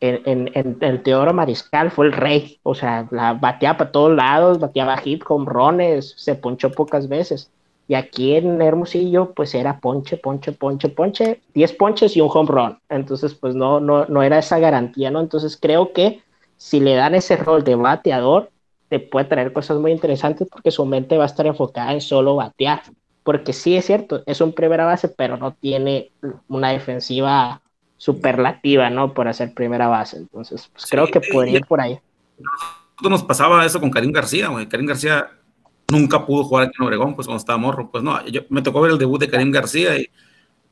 en, en, el Teodoro Mariscal fue el rey, o sea, la bateaba para todos lados, bateaba hit, con rones, se ponchó pocas veces. Y aquí en Hermosillo, pues era ponche, ponche, ponche, ponche, 10 ponches y un home run. Entonces, pues no, no, no era esa garantía, ¿no? Entonces creo que si le dan ese rol de bateador, te puede traer cosas muy interesantes porque su mente va a estar enfocada en solo batear porque sí es cierto, es un primera base, pero no tiene una defensiva superlativa, ¿no? Por hacer primera base. Entonces, pues creo que podría ir por ahí. Nos pasaba eso con Karim García, güey. Karim García nunca pudo jugar aquí en Obregón, pues cuando estaba morro. Pues no, yo, me tocó ver el debut de Karim García y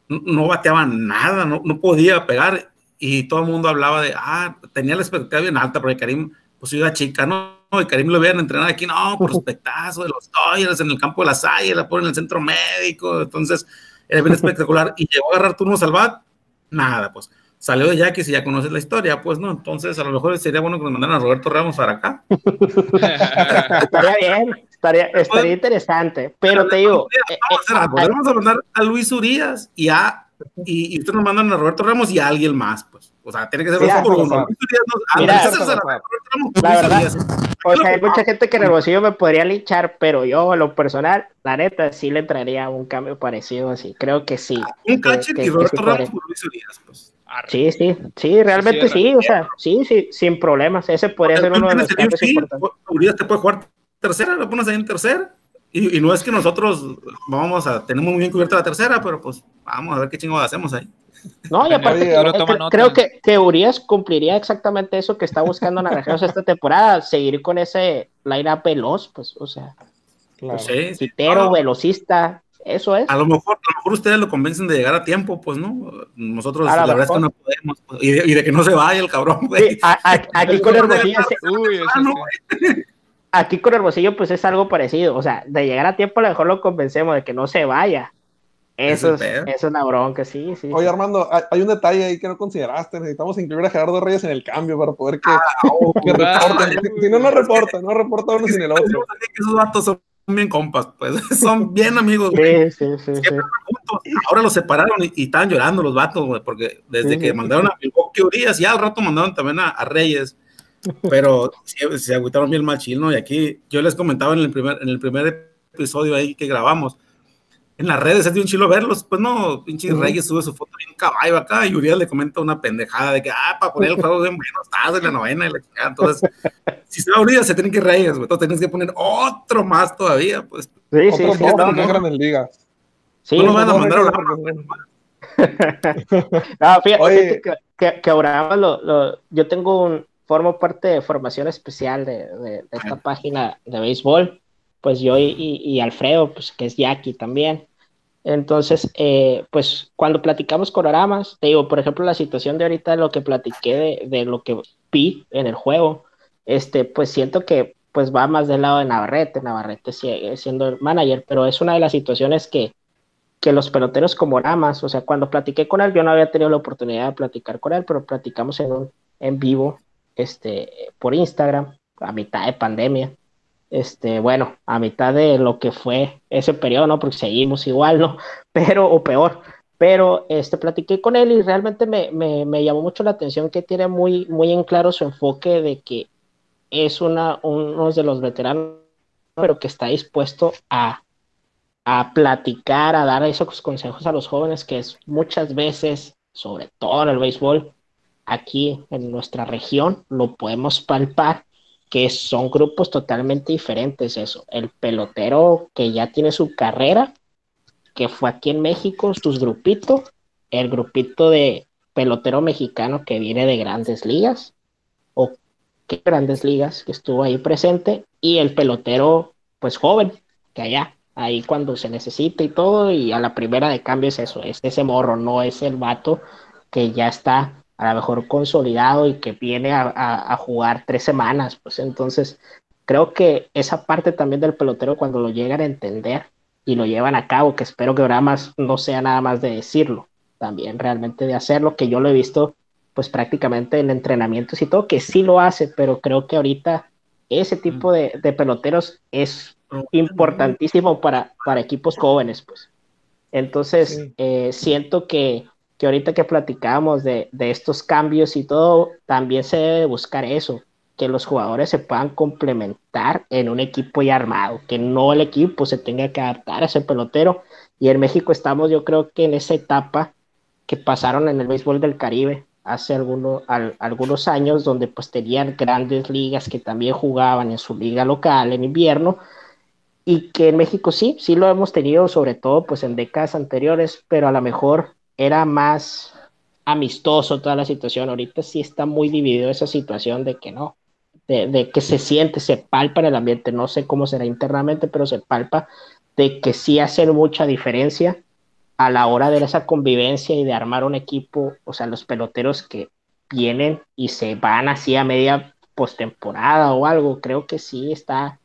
no bateaba nada, no, no podía pegar. Y todo el mundo hablaba de, ah, tenía la expectativa bien alta, porque Karim, pues iba chica, ¿no? y Karim lo vean entrenar aquí, no, *laughs* prospectazo de los Dodgers en el campo de las Águilas, la ponen en el centro médico, entonces era bien espectacular. Y llegó a agarrar turnos al bat, nada, pues salió de Yaquis y ya conoces la historia, pues no, entonces a lo mejor sería bueno que nos mandaran a Roberto Ramos para acá. *laughs* estaría bien, estaría, estaría interesante, pero te digo. Vamos a, mandar a Luis Urias y a, y, y ustedes nos mandan a Roberto Ramos y a alguien más, pues. O sea, tiene que ser mira, por uno. Mira, la verdad, o sea, hay mucha gente que en el bolsillo me podría linchar, pero yo, a lo personal, la neta, sí le entraría un cambio parecido así. Creo que sí. Un catcher y Roberto Ramos por Luis Urias, pues. Sí, sí, sí, realmente sí, o sea, sí, sí, sin problemas. Ese podría ser uno de los cambios importantes. Urias te puede jugar tercera, lo pones ahí en tercera. Y, y, no es que nosotros vamos a, tenemos muy bien cubierta la tercera, pero pues vamos a ver qué chingados hacemos ahí. No, y aparte, creo que, que Urias cumpliría exactamente eso que está buscando Naranjeros esta temporada, seguir con ese line-up veloz, pues, o sea, claro. sí, velocista, eso es. A lo mejor, a lo mejor ustedes lo convencen de llegar a tiempo, pues, ¿no? Nosotros, la, verdad es que no podemos, pues, y de, y de, que no se vaya el cabrón, güey. Sí, a, a, aquí con *laughs* Hermosillo, Uy, aquí con Hermosillo, pues es algo parecido, o sea, de llegar a tiempo a lo mejor lo convencemos de que no se vaya, eso es, es, una bronca, sí, sí. Oye, Armando, hay un detalle ahí que no consideraste. Necesitamos incluir a Gerardo Reyes en el cambio para poder que, ah, *laughs* que reporten. Si, no, no reporta, no reporta uno sin el otro. Esos datos son bien compas, pues. *laughs* Son bien amigos, Sí, sí, sí, Ahora los separaron y, y, estaban llorando los vatos, güey, porque desde que mandaron a Milwaukee Urias, ya al rato mandaron también a, a Reyes. Pero se, se agüitaron bien machín, ¿no? Y aquí yo les comentaba en el primer, en el primer episodio ahí que grabamos en las redes es de un chilo verlos, pues no, pinche Reyes sube su foto bien caballo acá y Urias le comenta una pendejada de que, ah, para poner el juego bien bueno, estás en la novena y la chingada. Entonces, si se va Urias, se tienen que Reyes, güey, entonces tienes que poner otro más todavía, pues. Sí, sí, sí. No, no, en liga. Sí, no lo van a mandar a la *laughs* no, fíjate que, que, que, ahora lo, lo, yo tengo un, formo parte de formación especial de, de, de esta página de béisbol pues yo y, y, Alfredo, pues que es Jackie también. Entonces, eh, pues cuando platicamos con Aramas, te digo, por ejemplo, la situación de ahorita, lo que platiqué de, de, lo que vi en el juego, este, pues siento que pues va más del lado de Navarrete, Navarrete sigue siendo el manager, pero es una de las situaciones que, que los peloteros como Aramas, o sea, cuando platiqué con él, yo no había tenido la oportunidad de platicar con él, pero platicamos en un en vivo, este, por Instagram, a mitad de pandemia, este, bueno, a mitad de lo que fue ese periodo, ¿no? Porque seguimos igual, ¿no? *laughs* Pero, o peor, pero este, platiqué con él y realmente me, me, me, llamó mucho la atención que tiene muy, muy en claro su enfoque de que es una, uno de los veteranos, pero que está dispuesto a, a platicar, a dar esos consejos a los jóvenes que es muchas veces, sobre todo en el béisbol, aquí en nuestra región, lo podemos palpar, que son grupos totalmente diferentes eso. El pelotero que ya tiene su carrera, que fue aquí en México, sus grupitos, el grupito de pelotero mexicano que viene de grandes ligas, o qué grandes ligas que estuvo ahí presente, y el pelotero pues joven, que allá, ahí cuando se necesita y todo, y a la primera de cambio es eso, es ese morro, no es el vato que ya está a lo mejor consolidado y que viene a, jugar tres semanas, pues entonces creo que esa parte también del pelotero cuando lo llegan a entender y lo llevan a cabo, que espero que ahora más no sea nada más de decirlo, también realmente de hacerlo, que yo lo he visto pues prácticamente en entrenamientos y todo, que sí lo hace, pero creo que ahorita ese tipo de, de peloteros es importantísimo para, para equipos jóvenes, pues. Entonces, eh, siento que, que, ahorita que platicamos de, de, estos cambios y todo, también se debe buscar eso, que los jugadores se puedan complementar en un equipo ya armado, que no el equipo se tenga que adaptar a ese pelotero. Y en México estamos, yo creo que en esa etapa que pasaron en el béisbol del Caribe hace algunos, algunos años, donde pues tenían grandes ligas que también jugaban en su liga local en invierno, y que en México sí, sí lo hemos tenido, sobre todo pues en décadas anteriores, pero a lo mejor era más amistoso toda la situación. Ahorita sí está muy dividido esa situación de que no, de, que se siente, se palpa en el ambiente, no sé cómo será internamente, pero se palpa de que sí hace mucha diferencia a la hora de esa convivencia y de armar un equipo, o sea, los peloteros que vienen y se van así a media postemporada o algo, creo que sí está,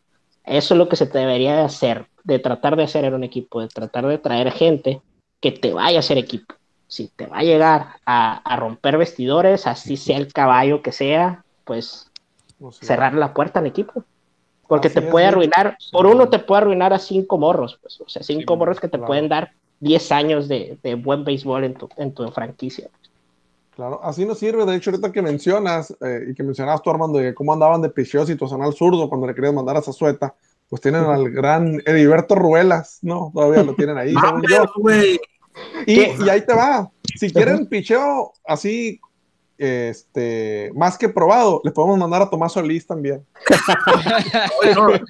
eso es lo que se debería de hacer, de tratar de hacer en un equipo, de tratar de traer gente que te vaya a ser equipo. Si te va a llegar a, romper vestidores, así sea el caballo que sea, pues cerrar la puerta al equipo. Porque te puede arruinar, por uno te puede arruinar a cinco morros, pues, o sea, cinco morros que te pueden dar 10 años de, buen béisbol en tu, en tu franquicia. Claro, así no sirve. De hecho, ahorita que mencionas eh, y que mencionabas tú, Armando, de cómo andaban de picheo situacional zurdo cuando le querías mandar a Zazueta, pues tienen al gran Heriberto Ruelas, ¿no? Todavía lo tienen ahí, según yo. Y, y, ahí te va. Si quieren picheo así este, más que probado, le podemos mandar a Tomás Solís también.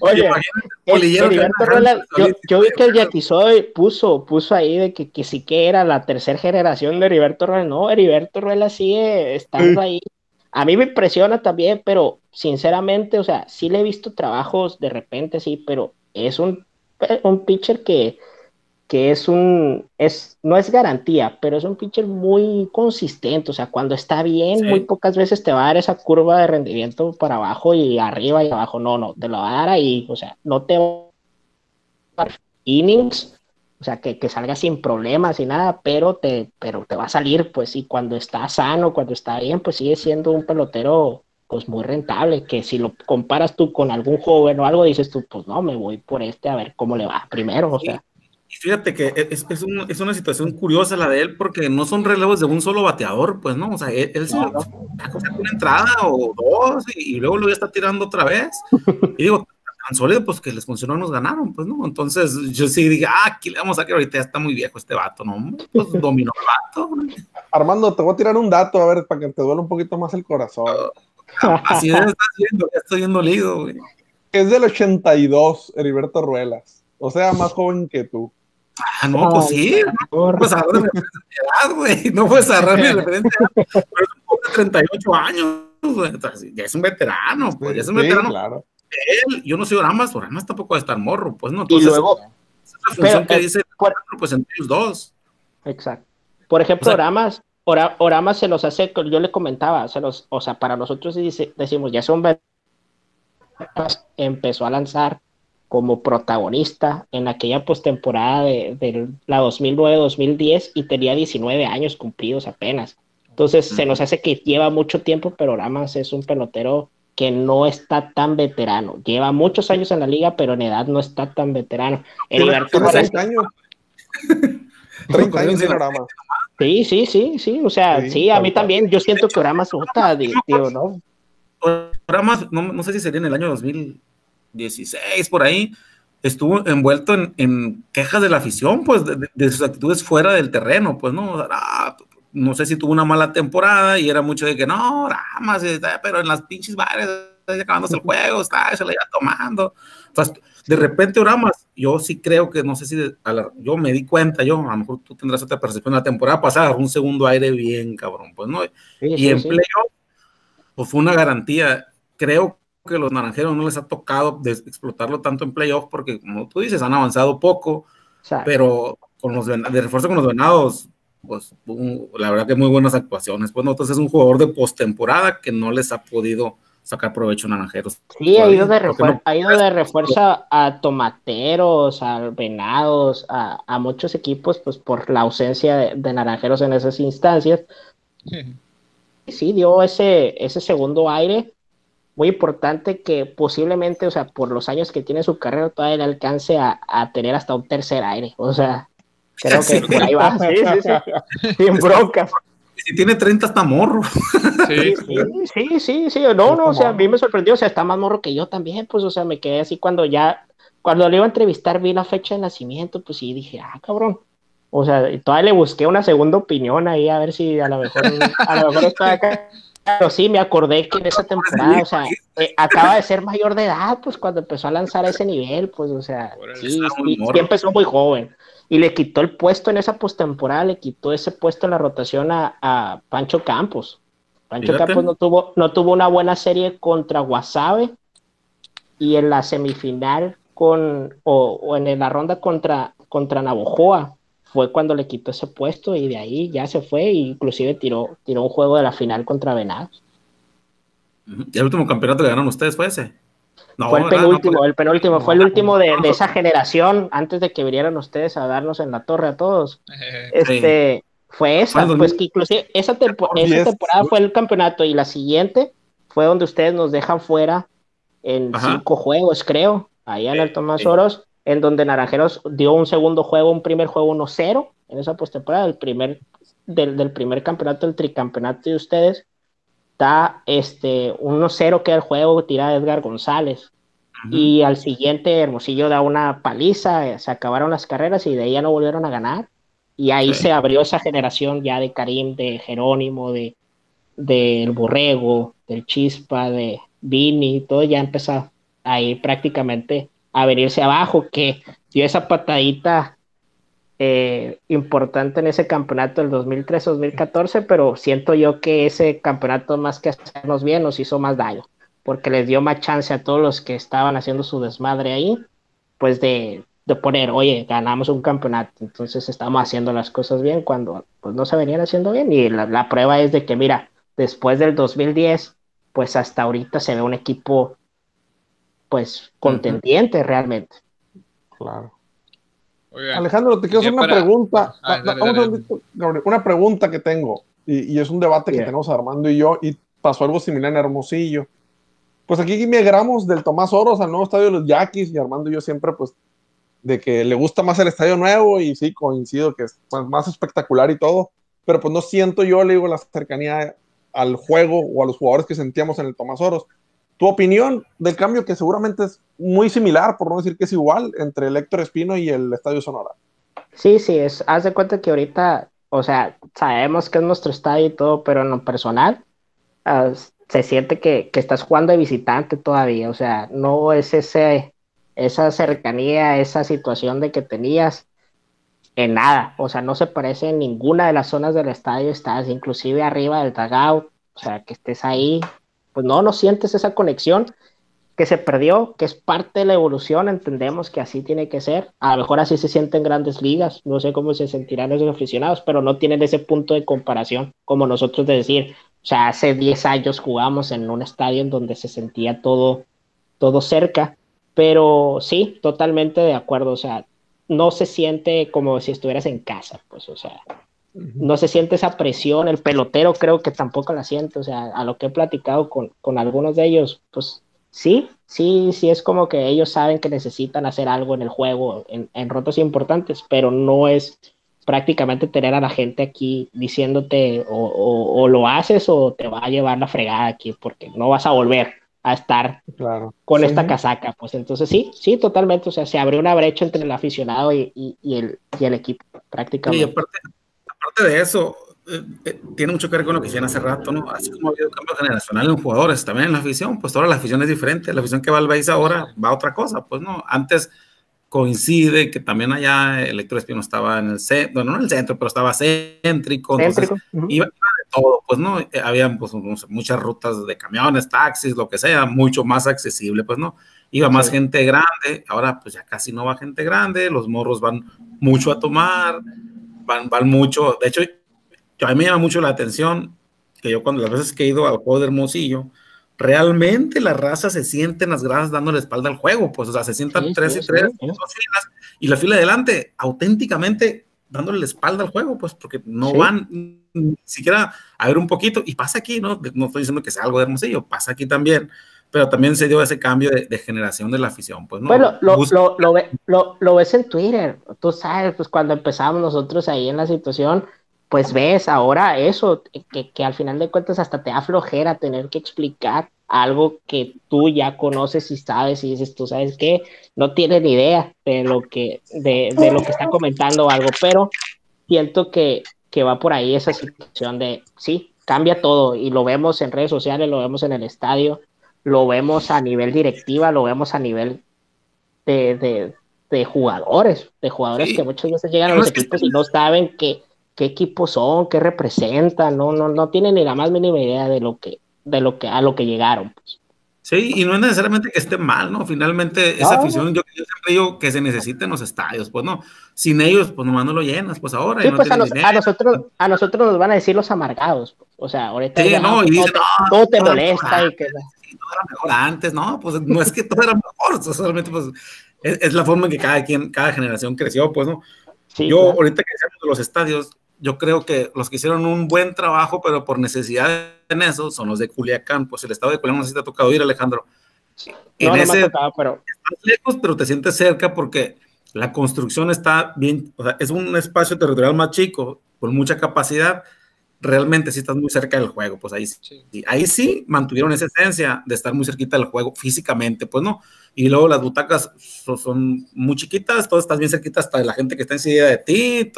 Oye, yo, vi que el Yaquizoy puso, puso ahí de que, que sí que era la tercera generación de Heriberto Ruela. No, Heriberto Ruela sigue estando ahí. A mí me impresiona también, pero sinceramente, o sea, sí le he visto trabajos de repente, sí, pero es un, un pitcher que, que es un, es, no es garantía, pero es un pitcher muy consistente, o sea, cuando está bien, muy pocas veces te va a dar esa curva de rendimiento para abajo y arriba y abajo, no, no, te lo va a dar ahí, o sea, no te va a dar innings, o sea, que, que salga sin problemas y nada, pero te, pero te va a salir, pues, y cuando está sano, cuando está bien, pues sigue siendo un pelotero, pues, muy rentable, que si lo comparas tú con algún joven o algo, dices tú, pues, no, me voy por este a ver cómo le va primero, o sea. Y fíjate que e, es, es, un, es, una situación curiosa la de él, porque no son relevos de un solo bateador, pues, ¿no? O sea, él, se una entrada o dos y, luego lo ya está tirando otra vez. *laughs* Y digo, tan sólido, pues que les funcionó, nos ganaron, pues, ¿no? Entonces yo sí dije, ah, aquí le vamos a que ahorita ya está muy viejo este vato, ¿no? Pues *laughs* dominó el vato. Armando, te voy a tirar un dato, a ver, para que te duele un poquito más el corazón. *laughs* Así es, estás viendo, ya estoy viendo lido, güey. Es del 82, Heriberto Ruelas. O sea, más joven que tú. Ah, no, pues sí. No puedes agarrar mi edad, güey. No puedes agarrar mi referencia Pero es un poco de 38 años, güey. Ya es un veterano, pues. Ya es un veterano. Claro. Él, yo no soy Oramas, Oramas tampoco va a estar morro, pues no. Entonces, y luego. Esa es la función que dice, pues entre ellos dos. Exacto. Por ejemplo, o Oramas, Oramas se los hace, yo le comentaba, se los, o sea, para nosotros decimos, ya son empezó a lanzar como protagonista en aquella postemporada de, de, la 2009-2010 y tenía 19 años cumplidos apenas. Entonces se nos hace que lleva mucho tiempo, pero Ramas es un pelotero que no está tan veterano. Lleva muchos años en la liga, pero en edad no está tan veterano. Heriberto 30 años. *laughs* 30 años en Ramas. Sí, sí, sí, sí. O sea, sí, a mí también. Yo siento que Ramas vota, digo, ¿no? Ramas, no, no sé si sería en el año 2000 16 por ahí, estuvo envuelto en, en quejas de la afición, pues, de, de, sus actitudes fuera del terreno, pues, ¿no? Ah, no sé si tuvo una mala temporada y era mucho de que no, más, pero en las pinches bares, acabándose el juego, *laughs* está, se la iba tomando. Entonces, de repente Oramas, yo sí creo que, no sé si, de, la, yo me di cuenta, yo, a lo mejor tú tendrás otra percepción, la temporada pasada, un segundo aire bien cabrón, pues, ¿no? Sí, y sí, en sí. playoff, pues fue una garantía. Creo que los naranjeros no les ha tocado explotarlo tanto en playoff porque, como tú dices, han avanzado poco, pero con los de refuerzo con los venados, pues un, la verdad que muy buenas actuaciones. Pues nosotros es un jugador de postemporada que no les ha podido sacar provecho a naranjeros. Sí, ha ido de, refuer no, ha ido de refuerzo a tomateros, a venados, a, a, muchos equipos, pues por la ausencia de, de naranjeros en esas instancias. Sí, dio ese, ese segundo aire muy importante que posiblemente, o sea, por los años que tiene su carrera, todavía le alcance a, a tener hasta un tercer aire. O sea, creo que por ahí va. Sí, sí, sí. *laughs* Sin broncas. Si tiene 30 está morro. Sí, *laughs* sí, sí, sí, sí. No, no, o sea, a mí me sorprendió, o sea, está más morro que yo también, pues, o sea, me quedé así cuando ya, cuando le iba a entrevistar, vi la fecha de nacimiento, pues sí, dije, ah, cabrón. O sea, todavía le busqué una segunda opinión ahí, a ver si a lo mejor, a lo mejor está acá. Pero sí, me acordé que en esa temporada, o sea, eh, acaba de ser mayor de edad, pues cuando empezó a lanzar a ese nivel, pues, o sea, sí, sí, sí, empezó muy joven. Y le quitó el puesto en esa postemporada, le quitó ese puesto en la rotación a, a Pancho Campos. Pancho Fíjate. Campos no tuvo, no tuvo una buena serie contra Guasave y en la semifinal con, o, o en la ronda contra, contra Navojoa fue cuando le quitó ese puesto y de ahí ya se fue e inclusive tiró, tiró un juego de la final contra Venados. ¿Y el último campeonato que ganaron ustedes fue ese? No, fue el penúltimo, no, el penúltimo, no, fue el último de, de, esa generación, antes de que vinieran ustedes a darnos en la torre a todos. *laughs* Este, sí. fue esa, pues que inclusive esa, tempo esa temporada fue el campeonato y la siguiente fue donde ustedes nos dejan fuera en Ajá. cinco juegos, creo, allá en el Tomás Oros, en donde Naranjeros dio un segundo juego, un primer juego 1-0 en esa postemporada, del primer, del, del, primer campeonato, el tricampeonato de ustedes, da este 1-0 que el juego, tira Edgar González. Y al siguiente Hermosillo da una paliza, se acabaron las carreras y de ahí ya no volvieron a ganar. Y ahí sí. se abrió esa generación ya de Karim, de Jerónimo, de del Borrego, del Chispa, de Vini, todo ya empezó ahí prácticamente a venirse abajo, que dio esa patadita eh, importante en ese campeonato del 2003-2014, pero siento yo que ese campeonato más que hacernos bien nos hizo más daño, porque les dio más chance a todos los que estaban haciendo su desmadre ahí, pues de, de poner, oye, ganamos un campeonato, entonces estamos haciendo las cosas bien cuando pues no se venían haciendo bien. Y la, la prueba es de que, mira, después del 2010, pues hasta ahorita se ve un equipo pues contendiente uh -huh. realmente. Claro. Oigan, Alejandro, te quiero hacer una para... pregunta. Ah, dale, dale, dale. Una pregunta que tengo, y, y es un debate yeah. que tenemos Armando y yo, y pasó algo similar en Hermosillo. Pues aquí migramos del Tomás Oros al nuevo estadio de los Yaquis, y Armando y yo siempre, pues, de que le gusta más el estadio nuevo, y sí, coincido que es pues, más espectacular y todo, pero pues no siento yo, le digo, la cercanía al juego o a los jugadores que sentíamos en el Tomás Oros tu opinión del cambio que seguramente es muy similar, por no decir que es igual, entre el Héctor Espino y el Estadio Sonora. Sí, sí, es, haz de cuenta que ahorita, o sea, sabemos que es nuestro estadio y todo, pero en lo personal, uh, se siente que, que, estás jugando de visitante todavía, o sea, no es ese, esa cercanía, esa situación de que tenías en nada, o sea, no se parece en ninguna de las zonas del estadio, estás inclusive arriba del dugout, o sea, que estés ahí, pues no, no sientes esa conexión que se perdió, que es parte de la evolución, entendemos que así tiene que ser, a lo mejor así se sienten grandes ligas, no sé cómo se sentirán esos aficionados, pero no tienen ese punto de comparación como nosotros de decir, o sea, hace 10 años jugamos en un estadio en donde se sentía todo, todo cerca, pero sí, totalmente de acuerdo, o sea, no se siente como si estuvieras en casa, pues, o sea, no se siente esa presión, el pelotero creo que tampoco la siente, o sea, a lo que he platicado con, con algunos de ellos, pues sí, sí, sí es como que ellos saben que necesitan hacer algo en el juego, en, en rotos importantes, pero no es prácticamente tener a la gente aquí diciéndote o, o, o, lo haces o te va a llevar la fregada aquí porque no vas a volver. a estar Claro. con Sí. esta casaca. Pues entonces sí, sí, totalmente. O sea, se abrió una brecha entre el aficionado y, y- y el, y el equipo, Y prácticamente. aparte, aparte de eso, eh, eh, tiene mucho que ver con lo que decían hace rato, ¿no? Así como ha habido cambio generacional en jugadores, también en la afición, pues ahora la afición es diferente. La afición que va al Beis ahora va a otra cosa, pues no. Antes coincide que también allá el Héctor Espino estaba en el centro, bueno, no en el centro, pero estaba céntrico. entonces Céntrico. Ujú. iba, de todo, pues no, Eh, habían pues, muchas rutas de camiones, taxis, lo que sea, mucho más accesible, pues no, iba más Sí. gente grande, ahora pues ya casi no va gente grande, los morros van mucho a tomar, van, van mucho, de hecho, yo- a mí me llama mucho la atención que yo cuando las veces que he ido al juego de Hermosillo, realmente la raza se siente en las gradas dando la espalda al juego, pues, o sea, se sientan Sí, tres sí, y tres, sí. dos filas, y la fila de adelante, auténticamente dándole la espalda al juego, pues, porque no van ni siquiera a ver un poquito, y pasa aquí, ¿no? No estoy diciendo que sea algo de Hermosillo, pasa aquí también, pero también se dio ese cambio de, de generación de la afición, pues, ¿no? Bueno, lo, Bus- lo, lo, ve- lo- lo ves en Twitter, tú sabes, pues cuando empezamos nosotros ahí en la situación, pues ves ahora eso, que, que al final de cuentas hasta te da flojera tener que explicar algo que tú ya conoces y sabes y dices, tú sabes que no tiene ni idea de lo que, de, de lo que está comentando o algo, pero siento que, que va por ahí esa situación de, sí, cambia todo y lo vemos en redes sociales, lo vemos en el estadio, lo vemos a nivel directiva, lo vemos a nivel de, de, de jugadores, de jugadores Sí. que muchas veces llegan a los equipos y no saben qué, qué equipos son, qué representan, no, no, no tienen ni la más mínima idea de lo que, de lo que, a lo que llegaron. pues. Sí, y no es necesariamente que esté mal, ¿no? Finalmente, esa No. afición, yo, yo siempre digo que se necesita en los estadios, pues no. Sin ellos, pues nomás no lo llenas, pues ahora. Sí, y no pues a, nos- a nosotros, a nosotros nos van a decir los amargados. pues. O sea, ahorita Sí, ya no, y todo, dicen, te, "No, todo te todo molesta mejor y que Sí, todo era mejor antes, ¿no? Pues no es que todo era mejor, solamente pues es, es la forma en que cada quien, cada generación creció, pues no. sí, yo, claro. ahorita que decíamos de los estadios, yo creo que los que hicieron un buen trabajo, pero por necesidad en eso, son los de Culiacán. Pues el estado de Culiacán no sé si te ha tocado ir, Alejandro. no, En no me ese, ha tocado, pero estás lejos, pero te sientes cerca porque la construcción está bien, o sea, es un espacio territorial más chico, con mucha capacidad, realmente sí estás muy cerca del juego, pues ahí sí, Sí. ahí sí mantuvieron esa esencia de estar muy cerquita del juego físicamente, pues no, y luego las butacas son, son muy chiquitas, todas estás bien cerquita hasta de la gente que está enseguida de ti,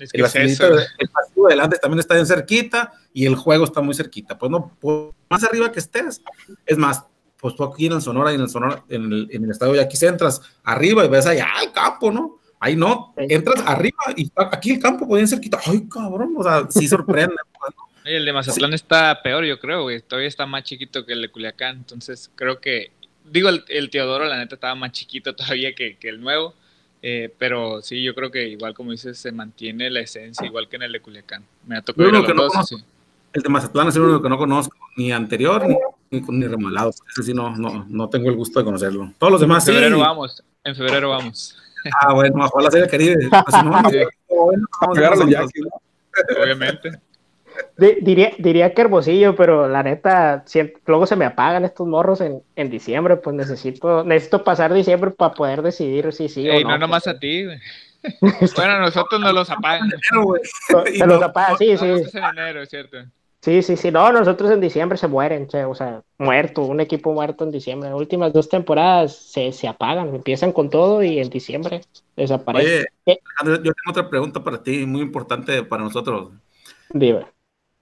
Es que el, es eso. asiento- el delante también está bien cerquita y el juego está muy cerquita, pues no, por más arriba que estés, es más, pues tú aquí en el Sonora y en el Sonora, en el, en el estadio de aquí se entras arriba y ves allá el campo, ¿no? Ahí no, entras arriba y aquí el campo, pues bien cerquita, ay cabrón, o sea, sí sorprende. *laughs* ¿no? El de Mazatlán está peor, yo creo, güey. Todavía está más chiquito que el de Culiacán. Entonces, creo que. Digo, el, el Teodoro, la neta, estaba más chiquito *laughs* todavía que, que el nuevo. eh, pero sí, yo creo que igual, como dices, se mantiene la esencia, igual que en el de Culiacán. Me ha tocado Yo ir a lo que los no dos, conozco. sí. El de Mazatlán es el único que no conozco, ni anterior ni, ni, ni remodelado, ese sí no, no, no tengo el gusto de conocerlo. Todos los demás En sí. febrero vamos. En febrero vamos. Ah, bueno, Caribe. Pues, a Agarra los nosotros. Yankees, ¿no? Obviamente. Di- diría, diría que Hermosillo, pero la neta, si- luego se me apagan estos morros en, en diciembre, pues necesito, necesito pasar diciembre para poder decidir si sí Ey, o no, no. nomás a ti, güey. Bueno, a nosotros nos los apagan. Enero, güey. Se los no- apagan, sí, No, sí. en enero, es cierto. Sí, sí, sí. No, nosotros en diciembre se mueren, che, o sea, muerto, un equipo muerto en diciembre. Las últimas dos temporadas se, se apagan, empiezan con todo y en diciembre desaparecen. Oye. Alejandro, yo tengo otra pregunta para ti, muy importante para nosotros. Dime.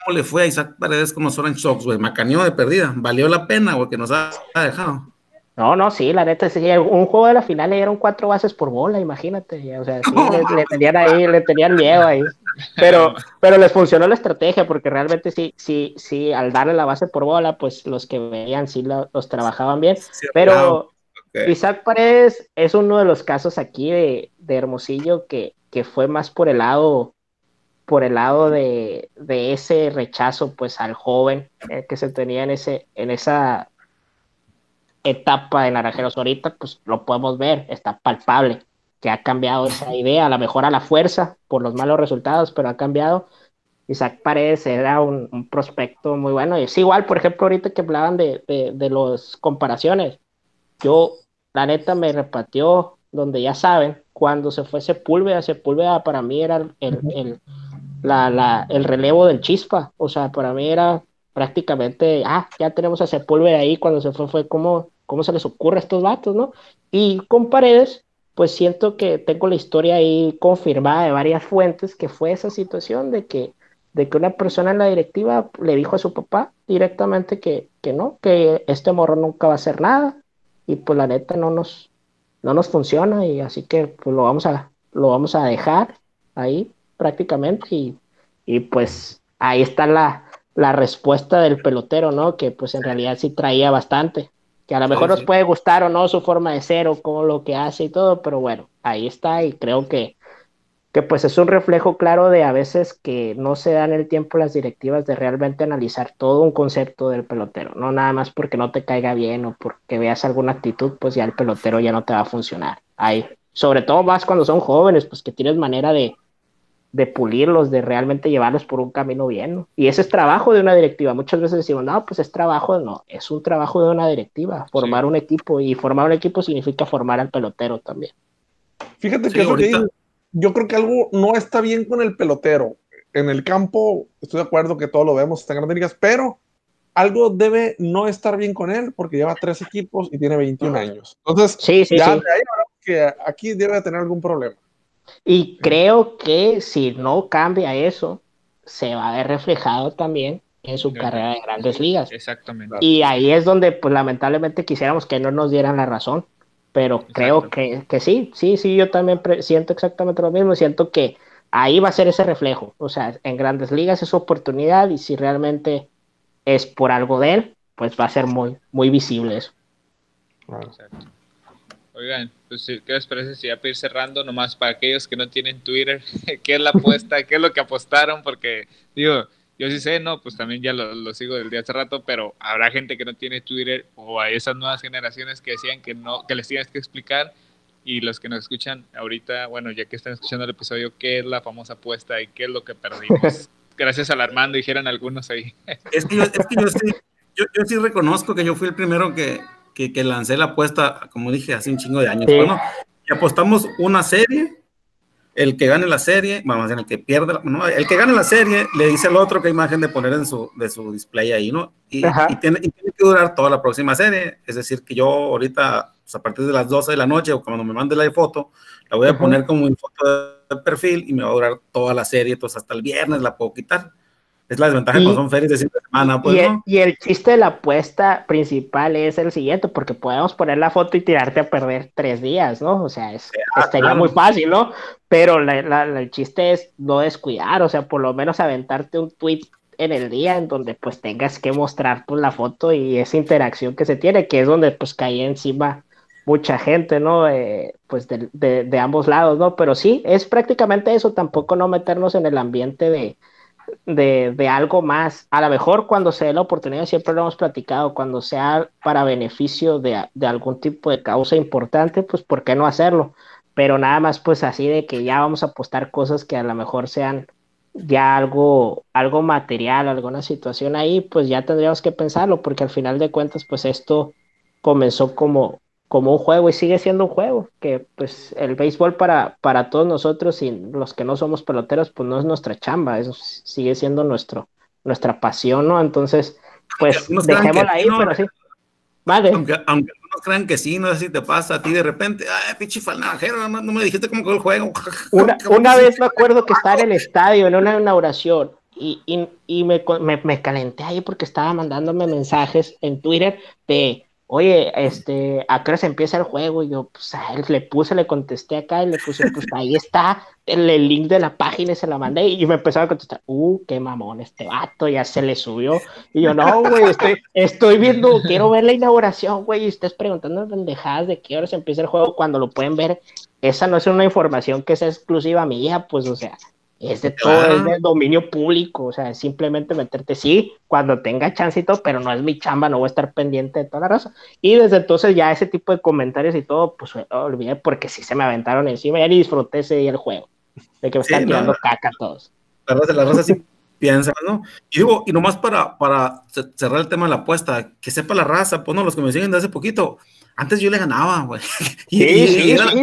¿Cómo le fue a Isaac Paredes con los Orange Sox, güey? Macaneó de perdida. ¿Valió la pena, güey, que nos ha dejado? No, no, sí, la neta, sí, un juego de la final le dieron cuatro bases por bola, imagínate, o sea, sí, le, le tenían ahí, le tenían miedo ahí, pero, *laughs* pero les funcionó la estrategia, porque realmente sí, sí, sí, al darle la base por bola, pues los que veían sí los trabajaban bien, Sí, pero ok. Isaac Paredes es uno de los casos aquí de, de Hermosillo que, que fue más por el lado, por el lado de, de ese rechazo, pues, al joven eh, que se tenía en ese, en esa etapa de Naranjeros ahorita, pues lo podemos ver, está palpable, que ha cambiado esa idea, a lo mejor a la fuerza por los malos resultados, pero ha cambiado. Isaac Paredes era un, prospecto muy bueno, y es igual, por ejemplo, ahorita que hablaban de, de, de las comparaciones, yo, la neta, me repateó donde ya saben, cuando se fue Sepúlveda, Sepúlveda para mí era el, el- la, la- el relevo del Chispa, o sea, para mí era prácticamente, ah, ya tenemos a Sepúlveda ahí, cuando se fue fue como, ¿cómo se les ocurre a estos vatos, no? Y con Paredes, pues siento que tengo la historia ahí confirmada de varias fuentes que fue esa situación de que, de que una persona en la directiva le dijo a su papá directamente que, que no, que este morro nunca va a hacer nada y pues la neta no nos, no nos funciona y así que pues lo vamos a, lo vamos a dejar ahí prácticamente y, y pues ahí está la, la respuesta del pelotero, ¿no? Que pues en realidad sí traía bastante que a lo mejor nos puede gustar o no su forma de ser o como lo que hace y todo, pero bueno, ahí está y creo que, que pues es un reflejo claro de a veces que no se dan el tiempo las directivas de realmente analizar todo un concepto del pelotero, no nada más porque no te caiga bien o porque veas alguna actitud, pues ya el pelotero ya no te va a funcionar. Ahí, sobre todo más cuando son jóvenes, pues que tienes manera de, de pulirlos, de realmente llevarlos por un camino bien. Y ese es trabajo de una directiva. Muchas veces decimos, no, pues es trabajo, no, es un trabajo de una directiva, formar un equipo. Y formar un equipo significa formar al pelotero también. Fíjate que, yo creo que algo no está bien con el pelotero. En el campo, estoy de acuerdo que todo lo vemos, está en grandes ligas, pero algo debe no estar bien con él porque lleva tres equipos y tiene 21 años. Entonces, sí, sí, ya de ahí que aquí debe tener algún problema. Y creo que si no cambia eso, se va a ver reflejado también en su carrera de grandes ligas. Exactamente. Y ahí es donde, pues lamentablemente quisiéramos que no nos dieran la razón, pero creo que, que, sí, sí, sí, yo también siento exactamente lo mismo, siento que ahí va a ser ese reflejo, o sea, en grandes ligas es su oportunidad y si realmente es por algo de él, pues va a ser muy, muy visible eso. Oigan, pues, ¿qué les parece si ya para ir cerrando, nomás para aquellos que no tienen Twitter, *laughs* qué es la apuesta, qué es lo que apostaron? Porque, digo, yo sí sé, no, pues también ya lo, sigo del día hace rato, pero habrá gente que no tiene Twitter o a esas nuevas generaciones que decían que no, que les tienes que explicar y los que nos escuchan ahorita, bueno, ya que están escuchando el episodio, ¿qué es la famosa apuesta y qué es lo que perdimos? *laughs* Gracias al Armando, dijeron algunos ahí. Es que yo, es que yo sí, yo, yo sí reconozco que yo fui el primero que, que, que, lancé la apuesta, como dije, hace un chingo de años. Bueno, y apostamos una serie, el que gane la serie, vamos a decir, el que pierde, no, el que gane la serie le dice al otro qué imagen de poner en su, de su display ahí, ¿no? Y, y, tiene, y, tiene, que durar toda la próxima serie, es decir, que yo ahorita, pues a partir de las 12 de la noche o cuando me mande la foto, la voy a poner como en foto de perfil y me va a durar toda la serie, entonces hasta el viernes la puedo quitar. Es la desventaja cuando son ferias de fin de semana. Pues, y, el, y, el, chiste de la apuesta principal es el siguiente, porque podemos poner la foto y tirarte a perder tres días, ¿no? O sea, es, ah, estaría muy fácil, ¿no? Pero la, la, el chiste es no descuidar, o sea, por lo menos aventarte un tweet en el día en donde pues tengas que mostrar pues, la foto y esa interacción que se tiene, que es donde pues cae encima mucha gente, ¿no? Eh, pues de, de, de ambos lados, ¿no? Pero sí, es prácticamente eso, tampoco no meternos en el ambiente de de, de, algo más. A lo mejor cuando se dé la oportunidad, siempre lo hemos platicado, cuando sea para beneficio de, de, algún tipo de causa importante, pues ¿por qué no hacerlo? Pero nada más pues así de que ya vamos a apostar cosas que a lo mejor sean ya algo, algo material, alguna situación ahí, pues ya tendríamos que pensarlo, porque al final de cuentas, pues esto comenzó como, como un juego y sigue siendo un juego, que pues el béisbol para, para todos nosotros y los que no somos peloteros, pues no es nuestra chamba, eso sigue siendo nuestro, nuestra pasión, ¿no? Entonces, pues dejémosla ahí, pero sí. Vale. Aunque, aunque algunos crean que sí, no sé si te pasa a ti de repente, ay, pinche falnajero, no, no me dijiste cómo quedó el juego. *laughs* Una, una vez me acuerdo que estaba en el estadio, en una inauguración, y, y, y me, me, me calenté ahí porque estaba mandándome mensajes en Twitter de oye, este, ¿a qué hora se empieza el juego? Y yo, pues a él le puse, le contesté acá y le puse, pues ahí está el, link de la página y se la mandé y me empezó a contestar, uh, qué mamón este vato, ya se le subió. Y yo, no, güey, estoy, estoy viendo, quiero ver la inauguración, güey, y ustedes preguntando pendejadas de qué hora se empieza el juego cuando lo pueden ver. Esa no es una información que sea exclusiva mía, pues, o sea, es de todo, es de dominio público, o sea, es simplemente meterte, sí, cuando tenga chancito, pero no es mi chamba, no voy a estar pendiente de toda la raza. Y desde entonces ya ese tipo de comentarios y todo, pues olvidé porque sí se me aventaron encima, ya ni disfruté ese día el juego, de que me están tirando caca todos. La raza, la raza sí *laughs* piensa, ¿no? Y digo, y nomás para, para cerrar el tema de la apuesta, que sepa la raza, pues no, los que me siguen de hace poquito, antes yo le ganaba, güey. *laughs* Sí, sí, sí, era, sí,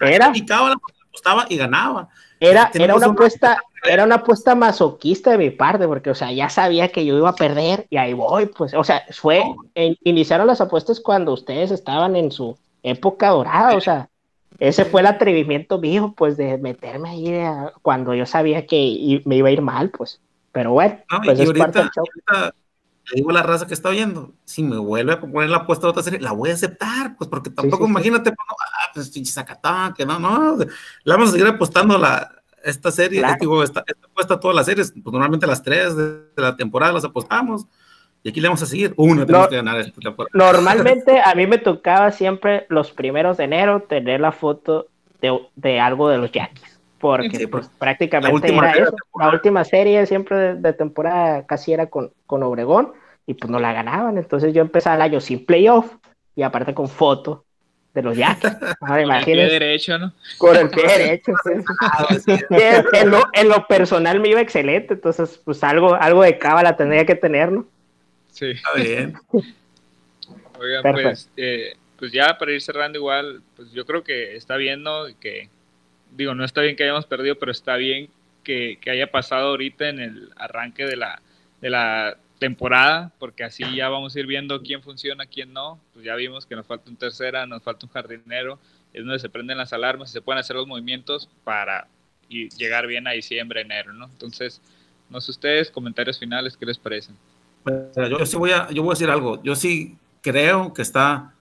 era. Picaba, apostaba y ganaba. Era, era una apuesta, era una apuesta masoquista de mi parte, porque, o sea, ya sabía que yo iba a perder y ahí voy, pues, o sea, fue, iniciaron las apuestas cuando ustedes estaban en su época dorada, o sea, ese fue el atrevimiento mío, pues, de meterme ahí cuando yo sabía que me iba a ir mal, pues, pero bueno, pues es parte del show le digo a la raza que está oyendo, si me vuelve a poner la apuesta de otra serie, la voy a aceptar, pues porque tampoco, imagínate, pues, no, ah, pues que no, no, la vamos a seguir apostando la, esta serie, digo, esta, esta, apuesta a todas las series, pues normalmente las tres de, la temporada las apostamos, y aquí le vamos a seguir, una tenemos que ganar esta temporada. Normalmente a mí me tocaba siempre los primeros de enero tener la foto de, de algo de los Yankees porque pues, prácticamente era eso. La última serie siempre de, temporada casi era con, con, Obregón y pues no la ganaban. Entonces yo empecé el año sin playoff y aparte con foto de los Yankees. *laughs* con el pie derecho, ¿no? Con el *laughs* pie derecho. Pues. *laughs* En, lo, en, lo, personal me iba excelente, entonces pues algo, algo de cábala tendría que tener, ¿no? Sí. Está bien. Oigan, pues, eh, pues ya para ir cerrando igual, pues yo creo que está viendo que digo, no está bien que hayamos perdido, pero está bien que, haya pasado ahorita en el arranque de la, de la temporada, porque así ya vamos a ir viendo quién funciona, quién no. Pues ya vimos que nos falta un tercera, nos falta un jardinero, es donde se prenden las alarmas y se pueden hacer los movimientos para llegar bien a diciembre, enero, ¿no? Entonces, no sé ustedes, comentarios finales, ¿qué les parecen? yo sí voy a, yo voy a decir algo. Yo sí creo que está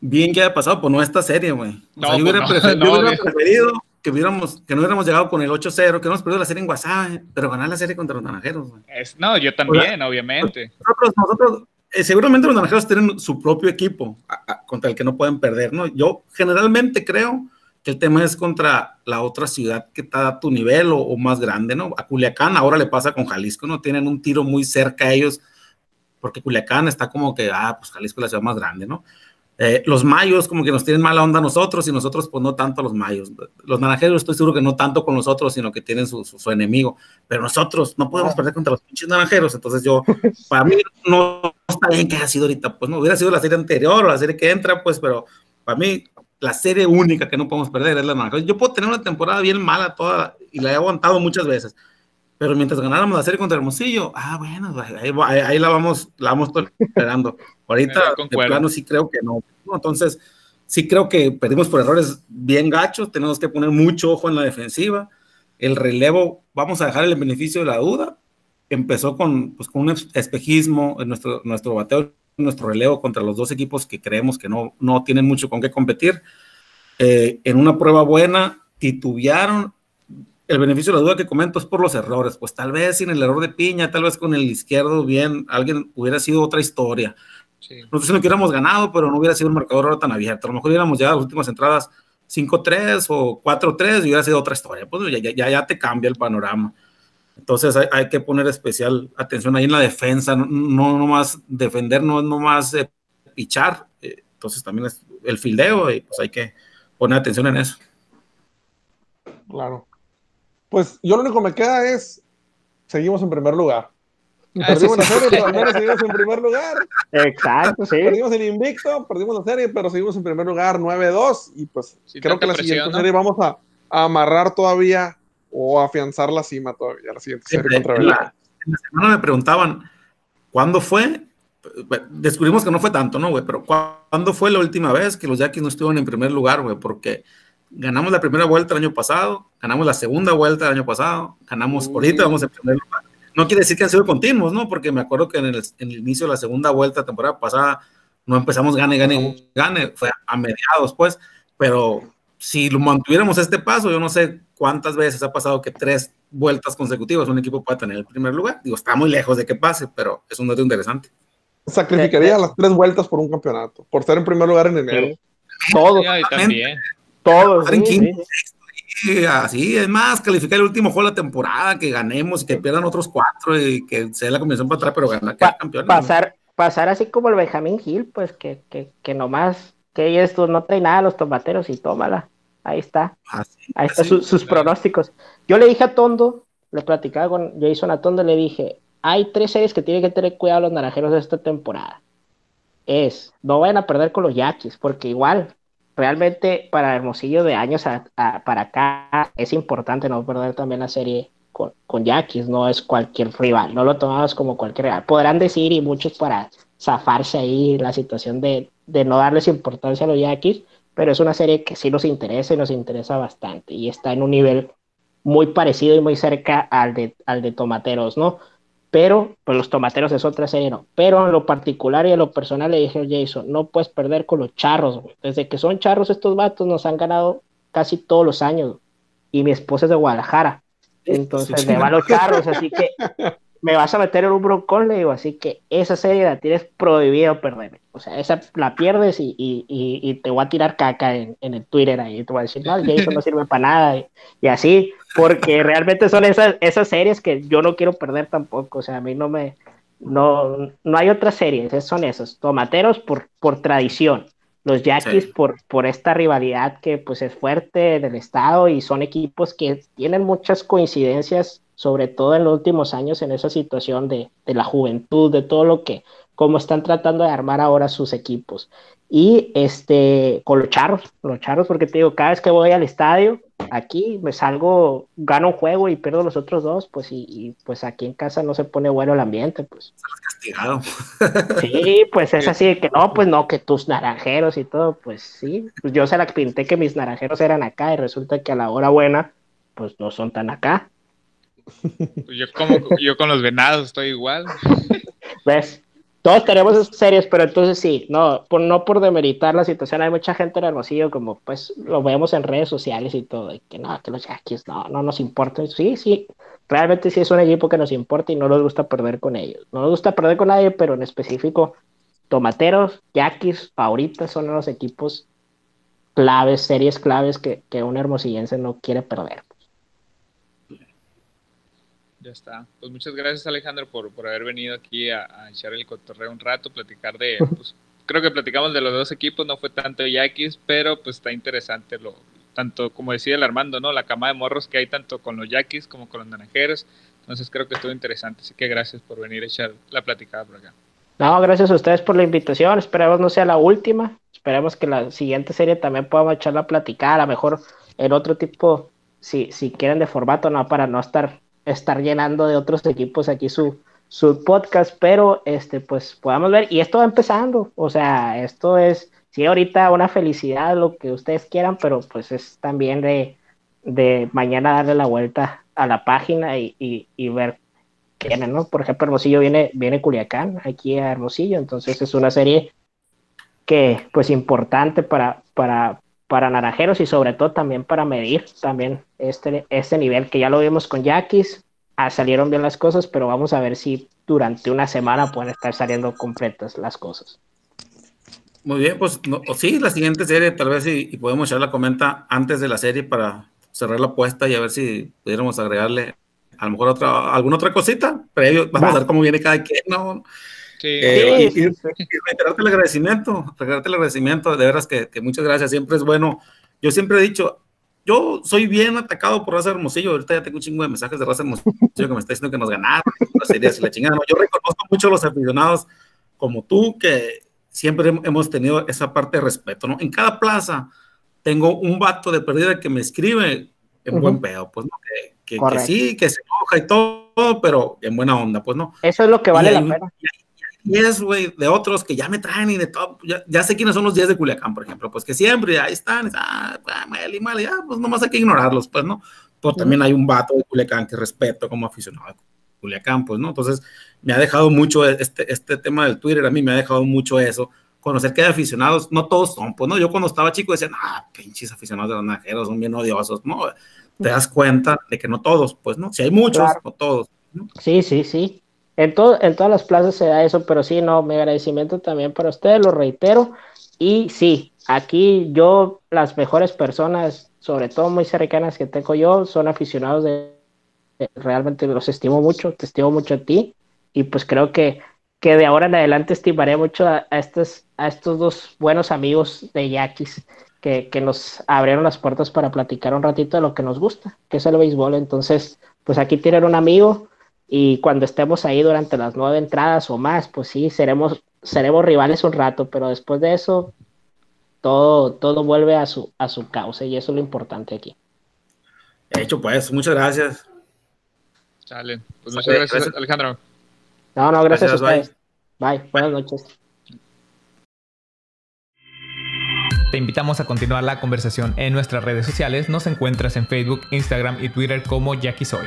bien que haya pasado, pues no esta serie, güey. O sea, *laughs* yo hubiera, pues preferido, que, hubiéramos, que no hubiéramos llegado con el 8-0, que hubiéramos perdido la serie en WhatsApp, pero ganar la serie contra los naranjeros, güey. no, yo también, obviamente. Nosotros, nosotros eh, seguramente los naranjeros tienen su propio equipo contra el que no pueden perder, ¿no? Yo generalmente creo que el tema es contra la otra ciudad que está a tu nivel o, o más grande, ¿no? A Culiacán ahora le pasa con Jalisco, ¿no? Tienen un tiro muy cerca a ellos, porque Culiacán está como que, ah, pues Jalisco es la ciudad más grande, ¿no? Eh, los mayos como que nos tienen mala onda a nosotros y nosotros pues no tanto a los mayos. Los naranjeros estoy seguro que no tanto con nosotros, sino que tienen su, su, enemigo. Pero nosotros no podemos perder contra los pinches naranjeros. Entonces yo, *laughs* para mí no está bien que haya sido ahorita, pues no hubiera sido la serie anterior o la serie que entra, pues, pero para mí la serie única que no podemos perder es la naranjeros. Yo puedo tener una temporada bien mala toda y la he aguantado muchas veces. Pero mientras ganáramos la serie contra Hermosillo, ah, bueno, ahí, ahí, la vamos, la vamos esperando. Ahorita, de plano, sí creo que no. Entonces, sí creo que perdimos por errores bien gachos. Tenemos que poner mucho ojo en la defensiva. El relevo, vamos a dejar el beneficio de la duda. Empezó con, pues, con un espejismo en nuestro, nuestro bateo, nuestro relevo contra los dos equipos que creemos que no, no tienen mucho con qué competir. Eh, en una prueba buena, titubearon el beneficio de la duda que comento es por los errores. Pues tal vez sin el error de Piña, tal vez con el izquierdo bien, alguien hubiera sido otra historia. Sí. Nosotros no hubiéramos ganado, pero no hubiera sido un marcador ahora tan abierto. A lo mejor hubiéramos llegado a las últimas entradas 5-3 o 4-3 y hubiera sido otra historia. Pues ya, ya, ya te cambia el panorama. Entonces hay, que poner especial atención ahí en la defensa, no, no más defender, no, no más eh, pichar. Eh, entonces también es el fildeo y pues hay que poner atención en eso. Claro. Pues yo lo único que me queda es, seguimos en primer lugar. Ah, perdimos la serie, pero al menos seguimos en primer lugar. Exacto, sí. Perdimos el invicto, perdimos la serie, pero seguimos en primer lugar 9-2 y pues creo que la siguiente serie vamos a, amarrar todavía o afianzar la cima todavía, la siguiente serie contra en la, en la semana me preguntaban, ¿cuándo fue? Descubrimos que no fue tanto, ¿no, güey? Pero ¿cuándo fue la última vez que los Yaquis no estuvieron en primer lugar, güey? Porque ganamos la primera vuelta el año pasado, ganamos la segunda vuelta el año pasado, ganamos ahorita, vamos en primer lugar. No quiere decir que han sido continuos, ¿no? Porque me acuerdo que en el, inicio de la segunda vuelta, temporada pasada, no empezamos gane, gane, gane, fue a mediados, pues, pero si lo mantuviéramos este paso, yo no sé cuántas veces ha pasado que tres vueltas consecutivas un equipo pueda tener el primer lugar. Digo, está muy lejos de que pase, pero es un dato interesante. Sacrificaría las tres vueltas por un campeonato, por estar en primer lugar en enero. Todo. también. Todos. Sí, Así, es más, calificar el último juego de la temporada, que ganemos y que pierdan otros cuatro y que sea la combinación para atrás, pero ganar campeón. Pasar, pasar así como el Benjamín Hill, pues que, que, que nomás, que esto no trae nada a los tomateros y tómala. Ahí está. Ahí están sus pronósticos. Yo le dije a Tondo, le platicaba con Jason a Tondo, le dije, hay tres series que tienen que tener cuidado los naranjeros de esta temporada. Es, no vayan a perder con los Yaquis, porque igual realmente para Hermosillo de años para acá es importante no perder también la serie con, con Yaquis, no es cualquier rival, no lo tomamos como cualquier rival. Podrán decir y muchos para zafarse ahí la situación de, de no darles importancia a los Yaquis, pero es una serie que sí nos interesa y nos interesa bastante y está en un nivel muy parecido y muy cerca al de, al de Tomateros, ¿no? Pero, pues los Tomateros es otra serie, ¿no? Pero en lo particular y en lo personal le dije a Jason, no puedes perder con los charros, güey. Desde que son charros estos vatos nos han ganado casi todos los años. Y mi esposa es de Guadalajara. Entonces me va los charros, así que me vas a meter en un broncón, le digo, así que esa serie la tienes prohibido perder. O sea, esa la pierdes y, y, y, te voy a tirar caca en, en, el Twitter ahí. Te voy a decir, no, Jason no sirve para nada. Y, así, porque realmente son esas, esas series que yo no quiero perder tampoco. O sea, a mí no me. No, no hay otras series, son esos. Tomateros por, por tradición. Los Yaquis por, por esta rivalidad que pues es fuerte del estado y son equipos que tienen muchas coincidencias sobre todo en los últimos años en esa situación de, de, la juventud, de todo lo que, como están tratando de armar ahora sus equipos. Y este, con los charros, los charros, porque te digo, cada vez que voy al estadio, aquí me salgo, gano un juego y pierdo los otros dos, pues y, y pues aquí en casa no se pone bueno el ambiente, pues. castigado. Sí, pues es así de que no, pues no, que tus naranjeros y todo, pues sí, pues yo se la pinté que mis naranjeros eran acá y resulta que a la hora buena, pues no son tan acá. Yo, como, yo con los venados estoy igual. *laughs* ¿Ves? Todos tenemos series, pero entonces sí, no por, no por demeritar la situación, hay mucha gente en Hermosillo, como pues lo vemos en redes sociales y todo, y que no, que los Yaquis no, no nos importa. Sí, sí, realmente sí es un equipo que nos importa y no nos gusta perder con ellos. No nos gusta perder con nadie, pero en específico, Tomateros, Yaquis, ahorita son los equipos claves, series claves que, que un hermosillense no quiere perder. Ya está. Pues muchas gracias Alejandro por, por haber venido aquí a, a, echar el cotorreo un rato, platicar de, *laughs* pues, creo que platicamos de los dos equipos, no fue tanto Yaquis, pero pues está interesante lo, tanto como decía el Armando, ¿no? La cama de morros que hay tanto con los Yaquis como con los naranjeros. Entonces creo que estuvo interesante, así que gracias por venir a echar la platicada por acá. No, gracias a ustedes por la invitación. Esperemos no sea la última. Esperemos que la siguiente serie también podamos echar la platicada, a lo mejor en otro tipo, si, si quieren de formato, no para no estar estar llenando de otros equipos aquí su, su podcast, pero este, pues podamos ver, y esto va empezando, o sea, esto es, sí, ahorita una felicidad, lo que ustedes quieran, pero pues es también de, de mañana darle la vuelta a la página y, y, ver qué ¿no? Por ejemplo, Hermosillo viene, viene Culiacán aquí a Hermosillo, entonces es una serie que, pues, importante para, para, para naranjeros y sobre todo también para medir también este, este nivel que ya lo vimos con Yaquis, ah, salieron bien las cosas, pero vamos a ver si durante una semana pueden estar saliendo completas las cosas. Muy bien, pues no, sí, la siguiente serie tal vez y, y, podemos echar la comenta antes de la serie para cerrar la apuesta y a ver si pudiéramos agregarle a lo mejor otra, alguna otra cosita previo, vamos Va. a ver cómo viene cada quien, ¿no? Sí. Eh, y, y, y, reiterarte el agradecimiento, reiterarte el agradecimiento, de veras que, que, muchas gracias, siempre es bueno. Yo siempre he dicho, yo soy bien atacado por Raza Hermosillo, ahorita ya tengo un chingo de mensajes de Raza Hermosillo que me está diciendo que nos ganaron, las series y la chingada. No, yo reconozco mucho a los aficionados como tú, que siempre hemos tenido esa parte de respeto, ¿no? En cada plaza tengo un vato de perdida que me escribe en uh -huh. buen pedo, pues, ¿no? Que, que, que, sí, que se enoja y todo, pero en buena onda, pues, ¿no? Eso es lo que vale y la pena. Y, 10, güey, de otros que ya me traen y de todo, ya, ya, sé quiénes son los 10 de Culiacán, por ejemplo, pues que siempre ahí están, ah, mal y mal, ya, pues nomás hay que ignorarlos, pues, ¿no? Pero también hay un vato de Culiacán que respeto como aficionado de Culiacán, pues, ¿no? Entonces, me ha dejado mucho este, este tema del Twitter, a mí me ha dejado mucho eso, conocer que hay aficionados, no todos son, pues, ¿no? Yo cuando estaba chico decía, ah, pinches aficionados de los naranjeros son bien odiosos, ¿no? Te das cuenta de que no todos, pues, ¿no? Si hay muchos, claro. no todos. ¿no? Sí, sí, sí. En, todo, en todas las plazas se da eso, pero sí, no, mi agradecimiento también para ustedes, lo reitero. Y sí, aquí yo, las mejores personas, sobre todo muy cercanas que tengo yo, son aficionados de, realmente los estimo mucho, te estimo mucho a ti. Y pues creo que, que de ahora en adelante estimaré mucho a, estos, a estos dos buenos amigos de Yaquis. Que, que, nos abrieron las puertas para platicar un ratito de lo que nos gusta, que es el béisbol. Entonces, pues aquí tienen un amigo y cuando estemos ahí durante las nueve entradas o más, pues sí, seremos, seremos rivales un rato, pero después de eso, todo, todo vuelve a su, a su causa y eso es lo importante aquí. Hecho, pues, muchas gracias. Chale. Pues muchas gracias, Alejandro. No, no, gracias, a ustedes. bye. Buenas noches. Te invitamos a continuar la conversación en nuestras redes sociales. Nos encuentras en Facebook, Instagram y Twitter como Jackie Soy.